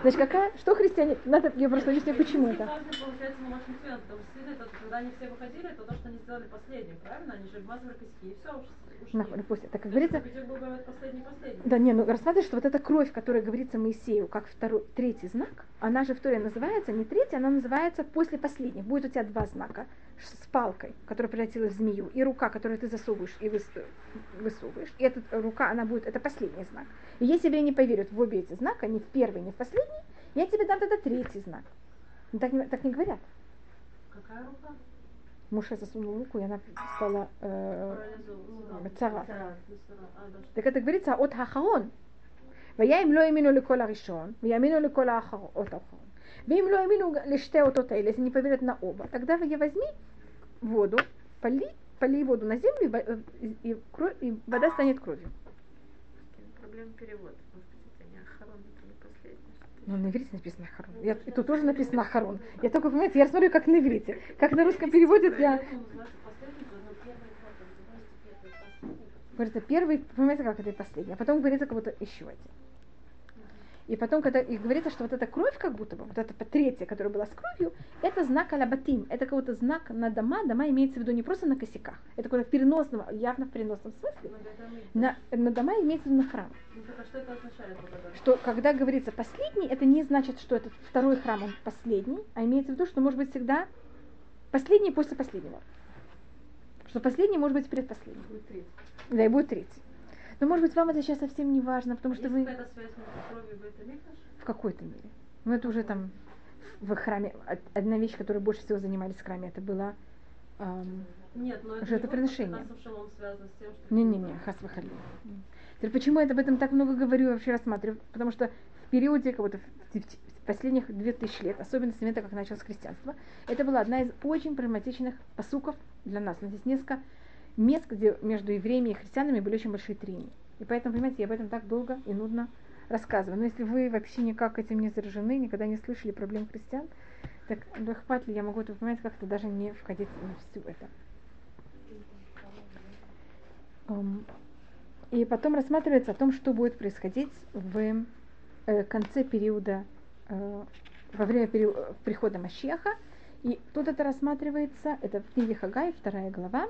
Значит, какая, что христиане, надо, я просто объясню, почему это. Получается, на вашем свет, потому что следует, это, когда они все выходили, это то, что они сделали последним, правильно? Они же вмазывали косяки, и все, ушли. Нахуй, пусть, так как говорится, последний, последний. Да, не, ну рассматривай, что вот эта кровь, которая говорится Моисею, как второй, третий знак, она же в Торе называется не третий, она называется после последних. Будет у тебя два знака с палкой, которая превратилась в змею, и рука, которую ты засовываешь и выс- высовываешь. И эта рука, она будет, это последний знак. И если тебе не поверят в обе эти знака, ни в первый, ни в последний, я тебе дам тогда третий знак. Ну, Так, не- так не говорят. Какая рука? Муж засунул руку, и она стала э, Парализована. цара. А, да, что- Так это говорится от האחרון. והיה אם לא האמינו לכל הראשון, ויאמינו לכל האחרון, אות האחרון. ואם לא האמינו לשתי אותות האלה, если не поверят на оба, тогда я возьми воду, поли, поли воду на землю, и, во- э, и- и кровь- и вода станет кровью. Проблема перевода. последний. Ну, на иврите написано Харон. Я, и тут тоже написано Харон. Я только, понимаете, я смотрю, как на иврите. Как на русском переводят, я... Говорится, первый, понимаете, как это и последний. А потом говорится, как будто еще один. И потом, когда и говорится, что вот эта кровь, как будто бы, вот эта третья, которая была с кровью, это знак алябатим, это какой-то знак на дома, дома имеется в виду не просто на косяках, это какой-то в переносном, явно в переносном смысле. На, на дома имеется в виду на храм. Ну а что это означает? Что когда говорится последний, это не значит, что этот второй храм он последний, а имеется в виду, что может быть всегда последний после последнего. Что последний может быть предпоследний. Будет третий. Да, и будет третий. Но может быть вам это сейчас совсем не важно, потому что Есть вы какая-то связь между кровью бета-микдаш? в какой-то мере. Но это уже там в храме. Од- Одна вещь, которой больше всего занимались в храме, это была ам, Нет, но это Жертвоприношение. связано с. Не-не-не, хас вахали. Теперь почему я об этом так много говорю и вообще рассматриваю? Потому что в периоде, как будто в, в- в последних две тысячи лет, особенно с момента, как началось христианство, это была одна из очень проблематичных посуков для нас. У нас есть несколько мест, где между евреями и христианами были очень большие трения. И поэтому, понимаете, я об этом так долго и нудно рассказываю. Но если вы вообще никак этим не заражены, никогда не слышали проблем христиан, так хватит ли я могу это понимать, как-то даже не входить в все это. Ам, И потом рассматривается о том, что будет происходить в э, конце периода, э, во время перио- э, прихода Машеха. И тут это рассматривается, это в книге Хагай, вторая глава,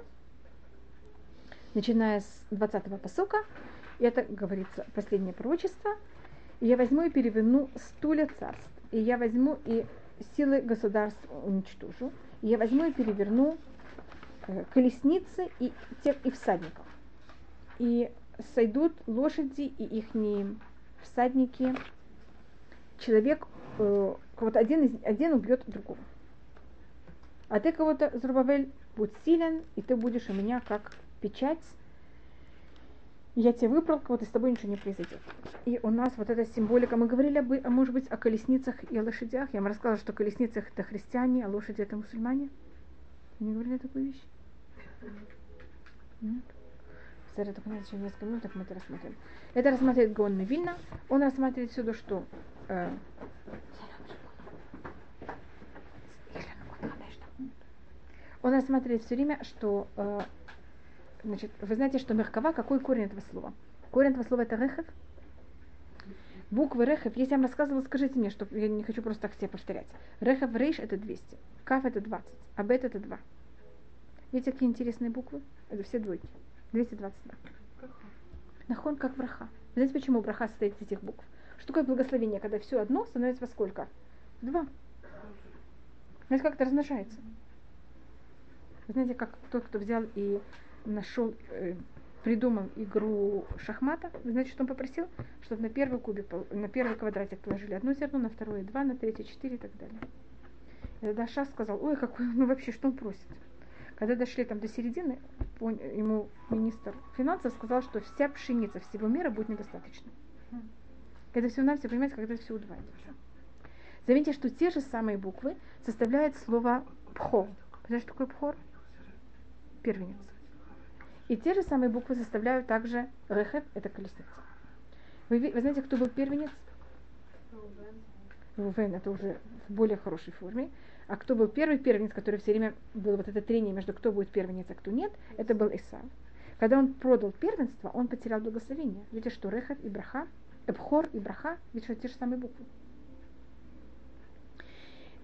начиная с 20-го посока. И это говорится последнее пророчество. И я возьму и переверну стулья царств. И я возьму и силы государств уничтожу. И я возьму и переверну э, колесницы и, тех, и всадников и сойдут лошади и их всадники. Человек, э, вот один, из- один убьет другого. А ты кого-то, Зрубавель, будь силен, и ты будешь у меня как печать. Я тебя выбрал, кого-то с тобой ничего не произойдет. И у нас вот эта символика, мы говорили, об, а может быть, о колесницах и о лошадях. Я вам рассказала, что колесницах это христиане, а лошади это мусульмане. Не говорили такую вещь? Нет? Сэр, только на еще несколько минут, так мы это рассмотрим. Это рассматривает Гон Вильна. Он рассматривает то, что... э, он рассматривает все время, что... э, значит, вы знаете, что Меркава, какой корень этого слова? Корень этого слова это рехев. Буквы рехев, если я вам рассказывала, скажите мне, что я не хочу просто так себе повторять. Рехев рейш это 200, каф это 20, а бет это 2. Видите, какие интересные буквы? Это все двойки. 222. Нахон как браха. Знаете, почему браха состоит из этих букв? Что такое благословение, когда все одно становится во сколько? В Два. Знаете, как это размножается? Вы знаете, как тот, кто взял и нашел, э, придумал игру шахмата, что он попросил? Чтобы на первый кубик, на первый квадратик положили одно зерно, на второе два, на третье четыре и так далее. И тогда Шах сказал, ой, какой, ну вообще, что он просит? Когда дошли там до середины, ему министр финансов сказал, что вся пшеница всего мира будет недостаточно. Это все на все, понимаете, когда все удваивается. Заметьте, что те же самые буквы составляют слово пхо. Знаешь, что такое пхор? Первенец. И те же самые буквы составляют также рехев, это колесница. Вы, вы знаете, кто был первенец? Рувен, это уже в более хорошей форме. А кто был первый первенец, который все время было вот это трение между кто будет первенец, а кто нет, это был Исав. Когда он продал первенство, он потерял благословение. Видите, что Рехат и Браха, Эбхор и Браха, видите, что те же самые буквы.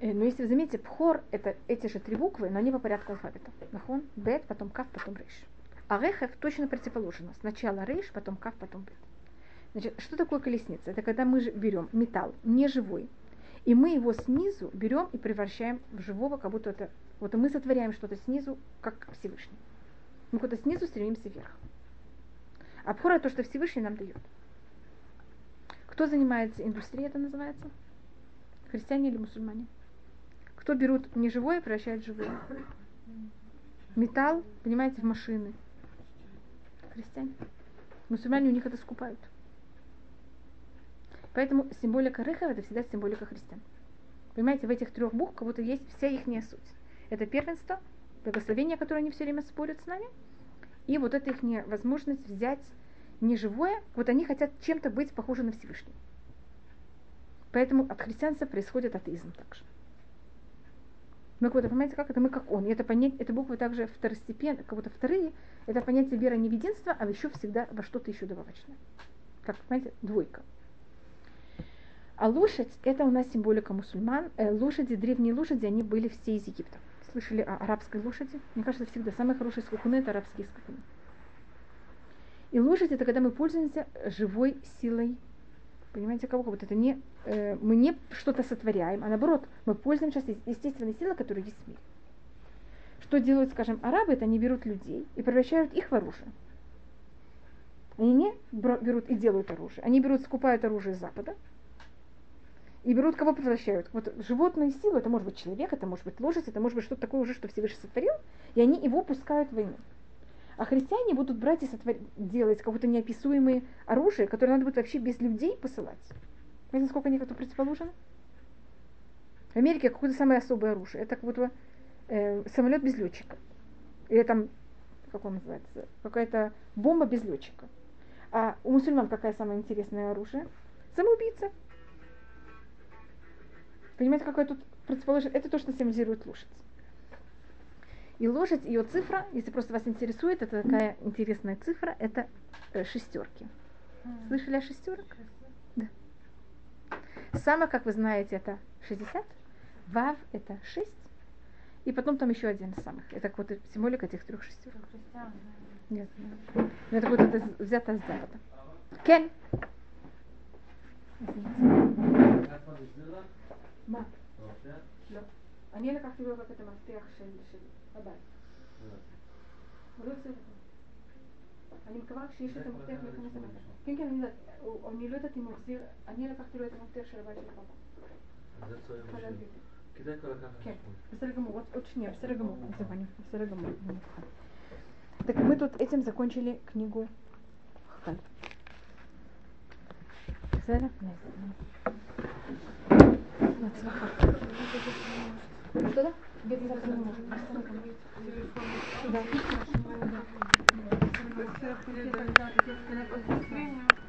Э, Но если вы заметите, Пхор это эти же три буквы, но они по порядку алфавита. Нахон, Бет, потом Кав, потом Рейш. А Рехев точно противоположно. Сначала Рейш, потом Кав, потом Бет. Значит, что такое колесница? Это когда мы берем металл, не живой, и мы его снизу берем и превращаем в живого, как будто это... Вот мы сотворяем что-то снизу, как Всевышний. Мы куда-то снизу стремимся вверх. А Пхор это то, что Всевышний нам дает. Кто занимается индустрией, это называется? Христиане или мусульмане? Кто берут неживое, превращает в живое? Металл, понимаете, в машины. Христиане. Мусульмане у них это скупают. Поэтому символика Рехава это всегда символика христиан. Понимаете, в этих трех буквах как будто есть вся их суть. Это первенство, благословение, которое они все время спорят с нами, и вот эта их возможность взять неживое, вот они хотят чем-то быть похожи на Всевышнего. Поэтому от христианства происходит атеизм также. Мы как будто, понимаете, как это мы как он. И это понять, это буквы также второстепенные, как будто вторые, это понятие вера не в а еще всегда во что-то еще добавочное. Как, понимаете, двойка. А лошадь, это у нас символика мусульман. Э, лошади, древние лошади, они были все из Египта. Слышали о арабской лошади? Мне кажется, всегда самые хорошие скакуны это арабские скакуны. И лошадь это когда мы пользуемся живой силой. Понимаете, кого? Вот это не, э, мы не что-то сотворяем, а наоборот, мы пользуемся естественной силой, которая есть в мире. Что делают, скажем, арабы, это они берут людей и превращают их в оружие. Они не берут и делают оружие. Они берут, скупают оружие с Запада, и берут, кого превращают. Вот животные силы, это может быть человек, это может быть лошадь, это может быть что-то такое уже, что Всевышний сотворил, и они его пускают в войну. А христиане будут брать и сотвор... делать какое-то неописуемое оружие, которое надо будет вообще без людей посылать. Знаете, насколько они это предположено? В Америке какое-то самое особое оружие. Это как будто э, самолет без летчика. Или там, как он называется, какая-то бомба без летчика. А у мусульман какое самое интересное оружие? Самоубийца. Понимаете, какое тут предположение? Это то, что символизирует лошадь. И лошадь, ее цифра, если просто вас интересует, это такая интересная цифра, это э, шестерки. Слышали о шестерок? Да. Сама, как вы знаете, это 60. Вав это 6. И потом там еще один из самых. Это вот символика этих трех шестерок. Нет, нет. Это вот это взято с запада. Кен. מה? לא. אני לקחתי לו רק את המפתח של הבית. הוא לא יוצא אני מקווה שיש את המפתח להיכנס הביתה. כן, כן, אני יודעת. אני לא יודעת אם הוא החזיר, אני לקחתי לו את המפתח של הבית של פאפה. כדאי כבר לקחת. כן, בסדר גמור, עוד שנייה, בסדר גמור, בסדר גמור. Так мы тут этим закончили книгу Хатан. בסדר? בהצלחה. Да.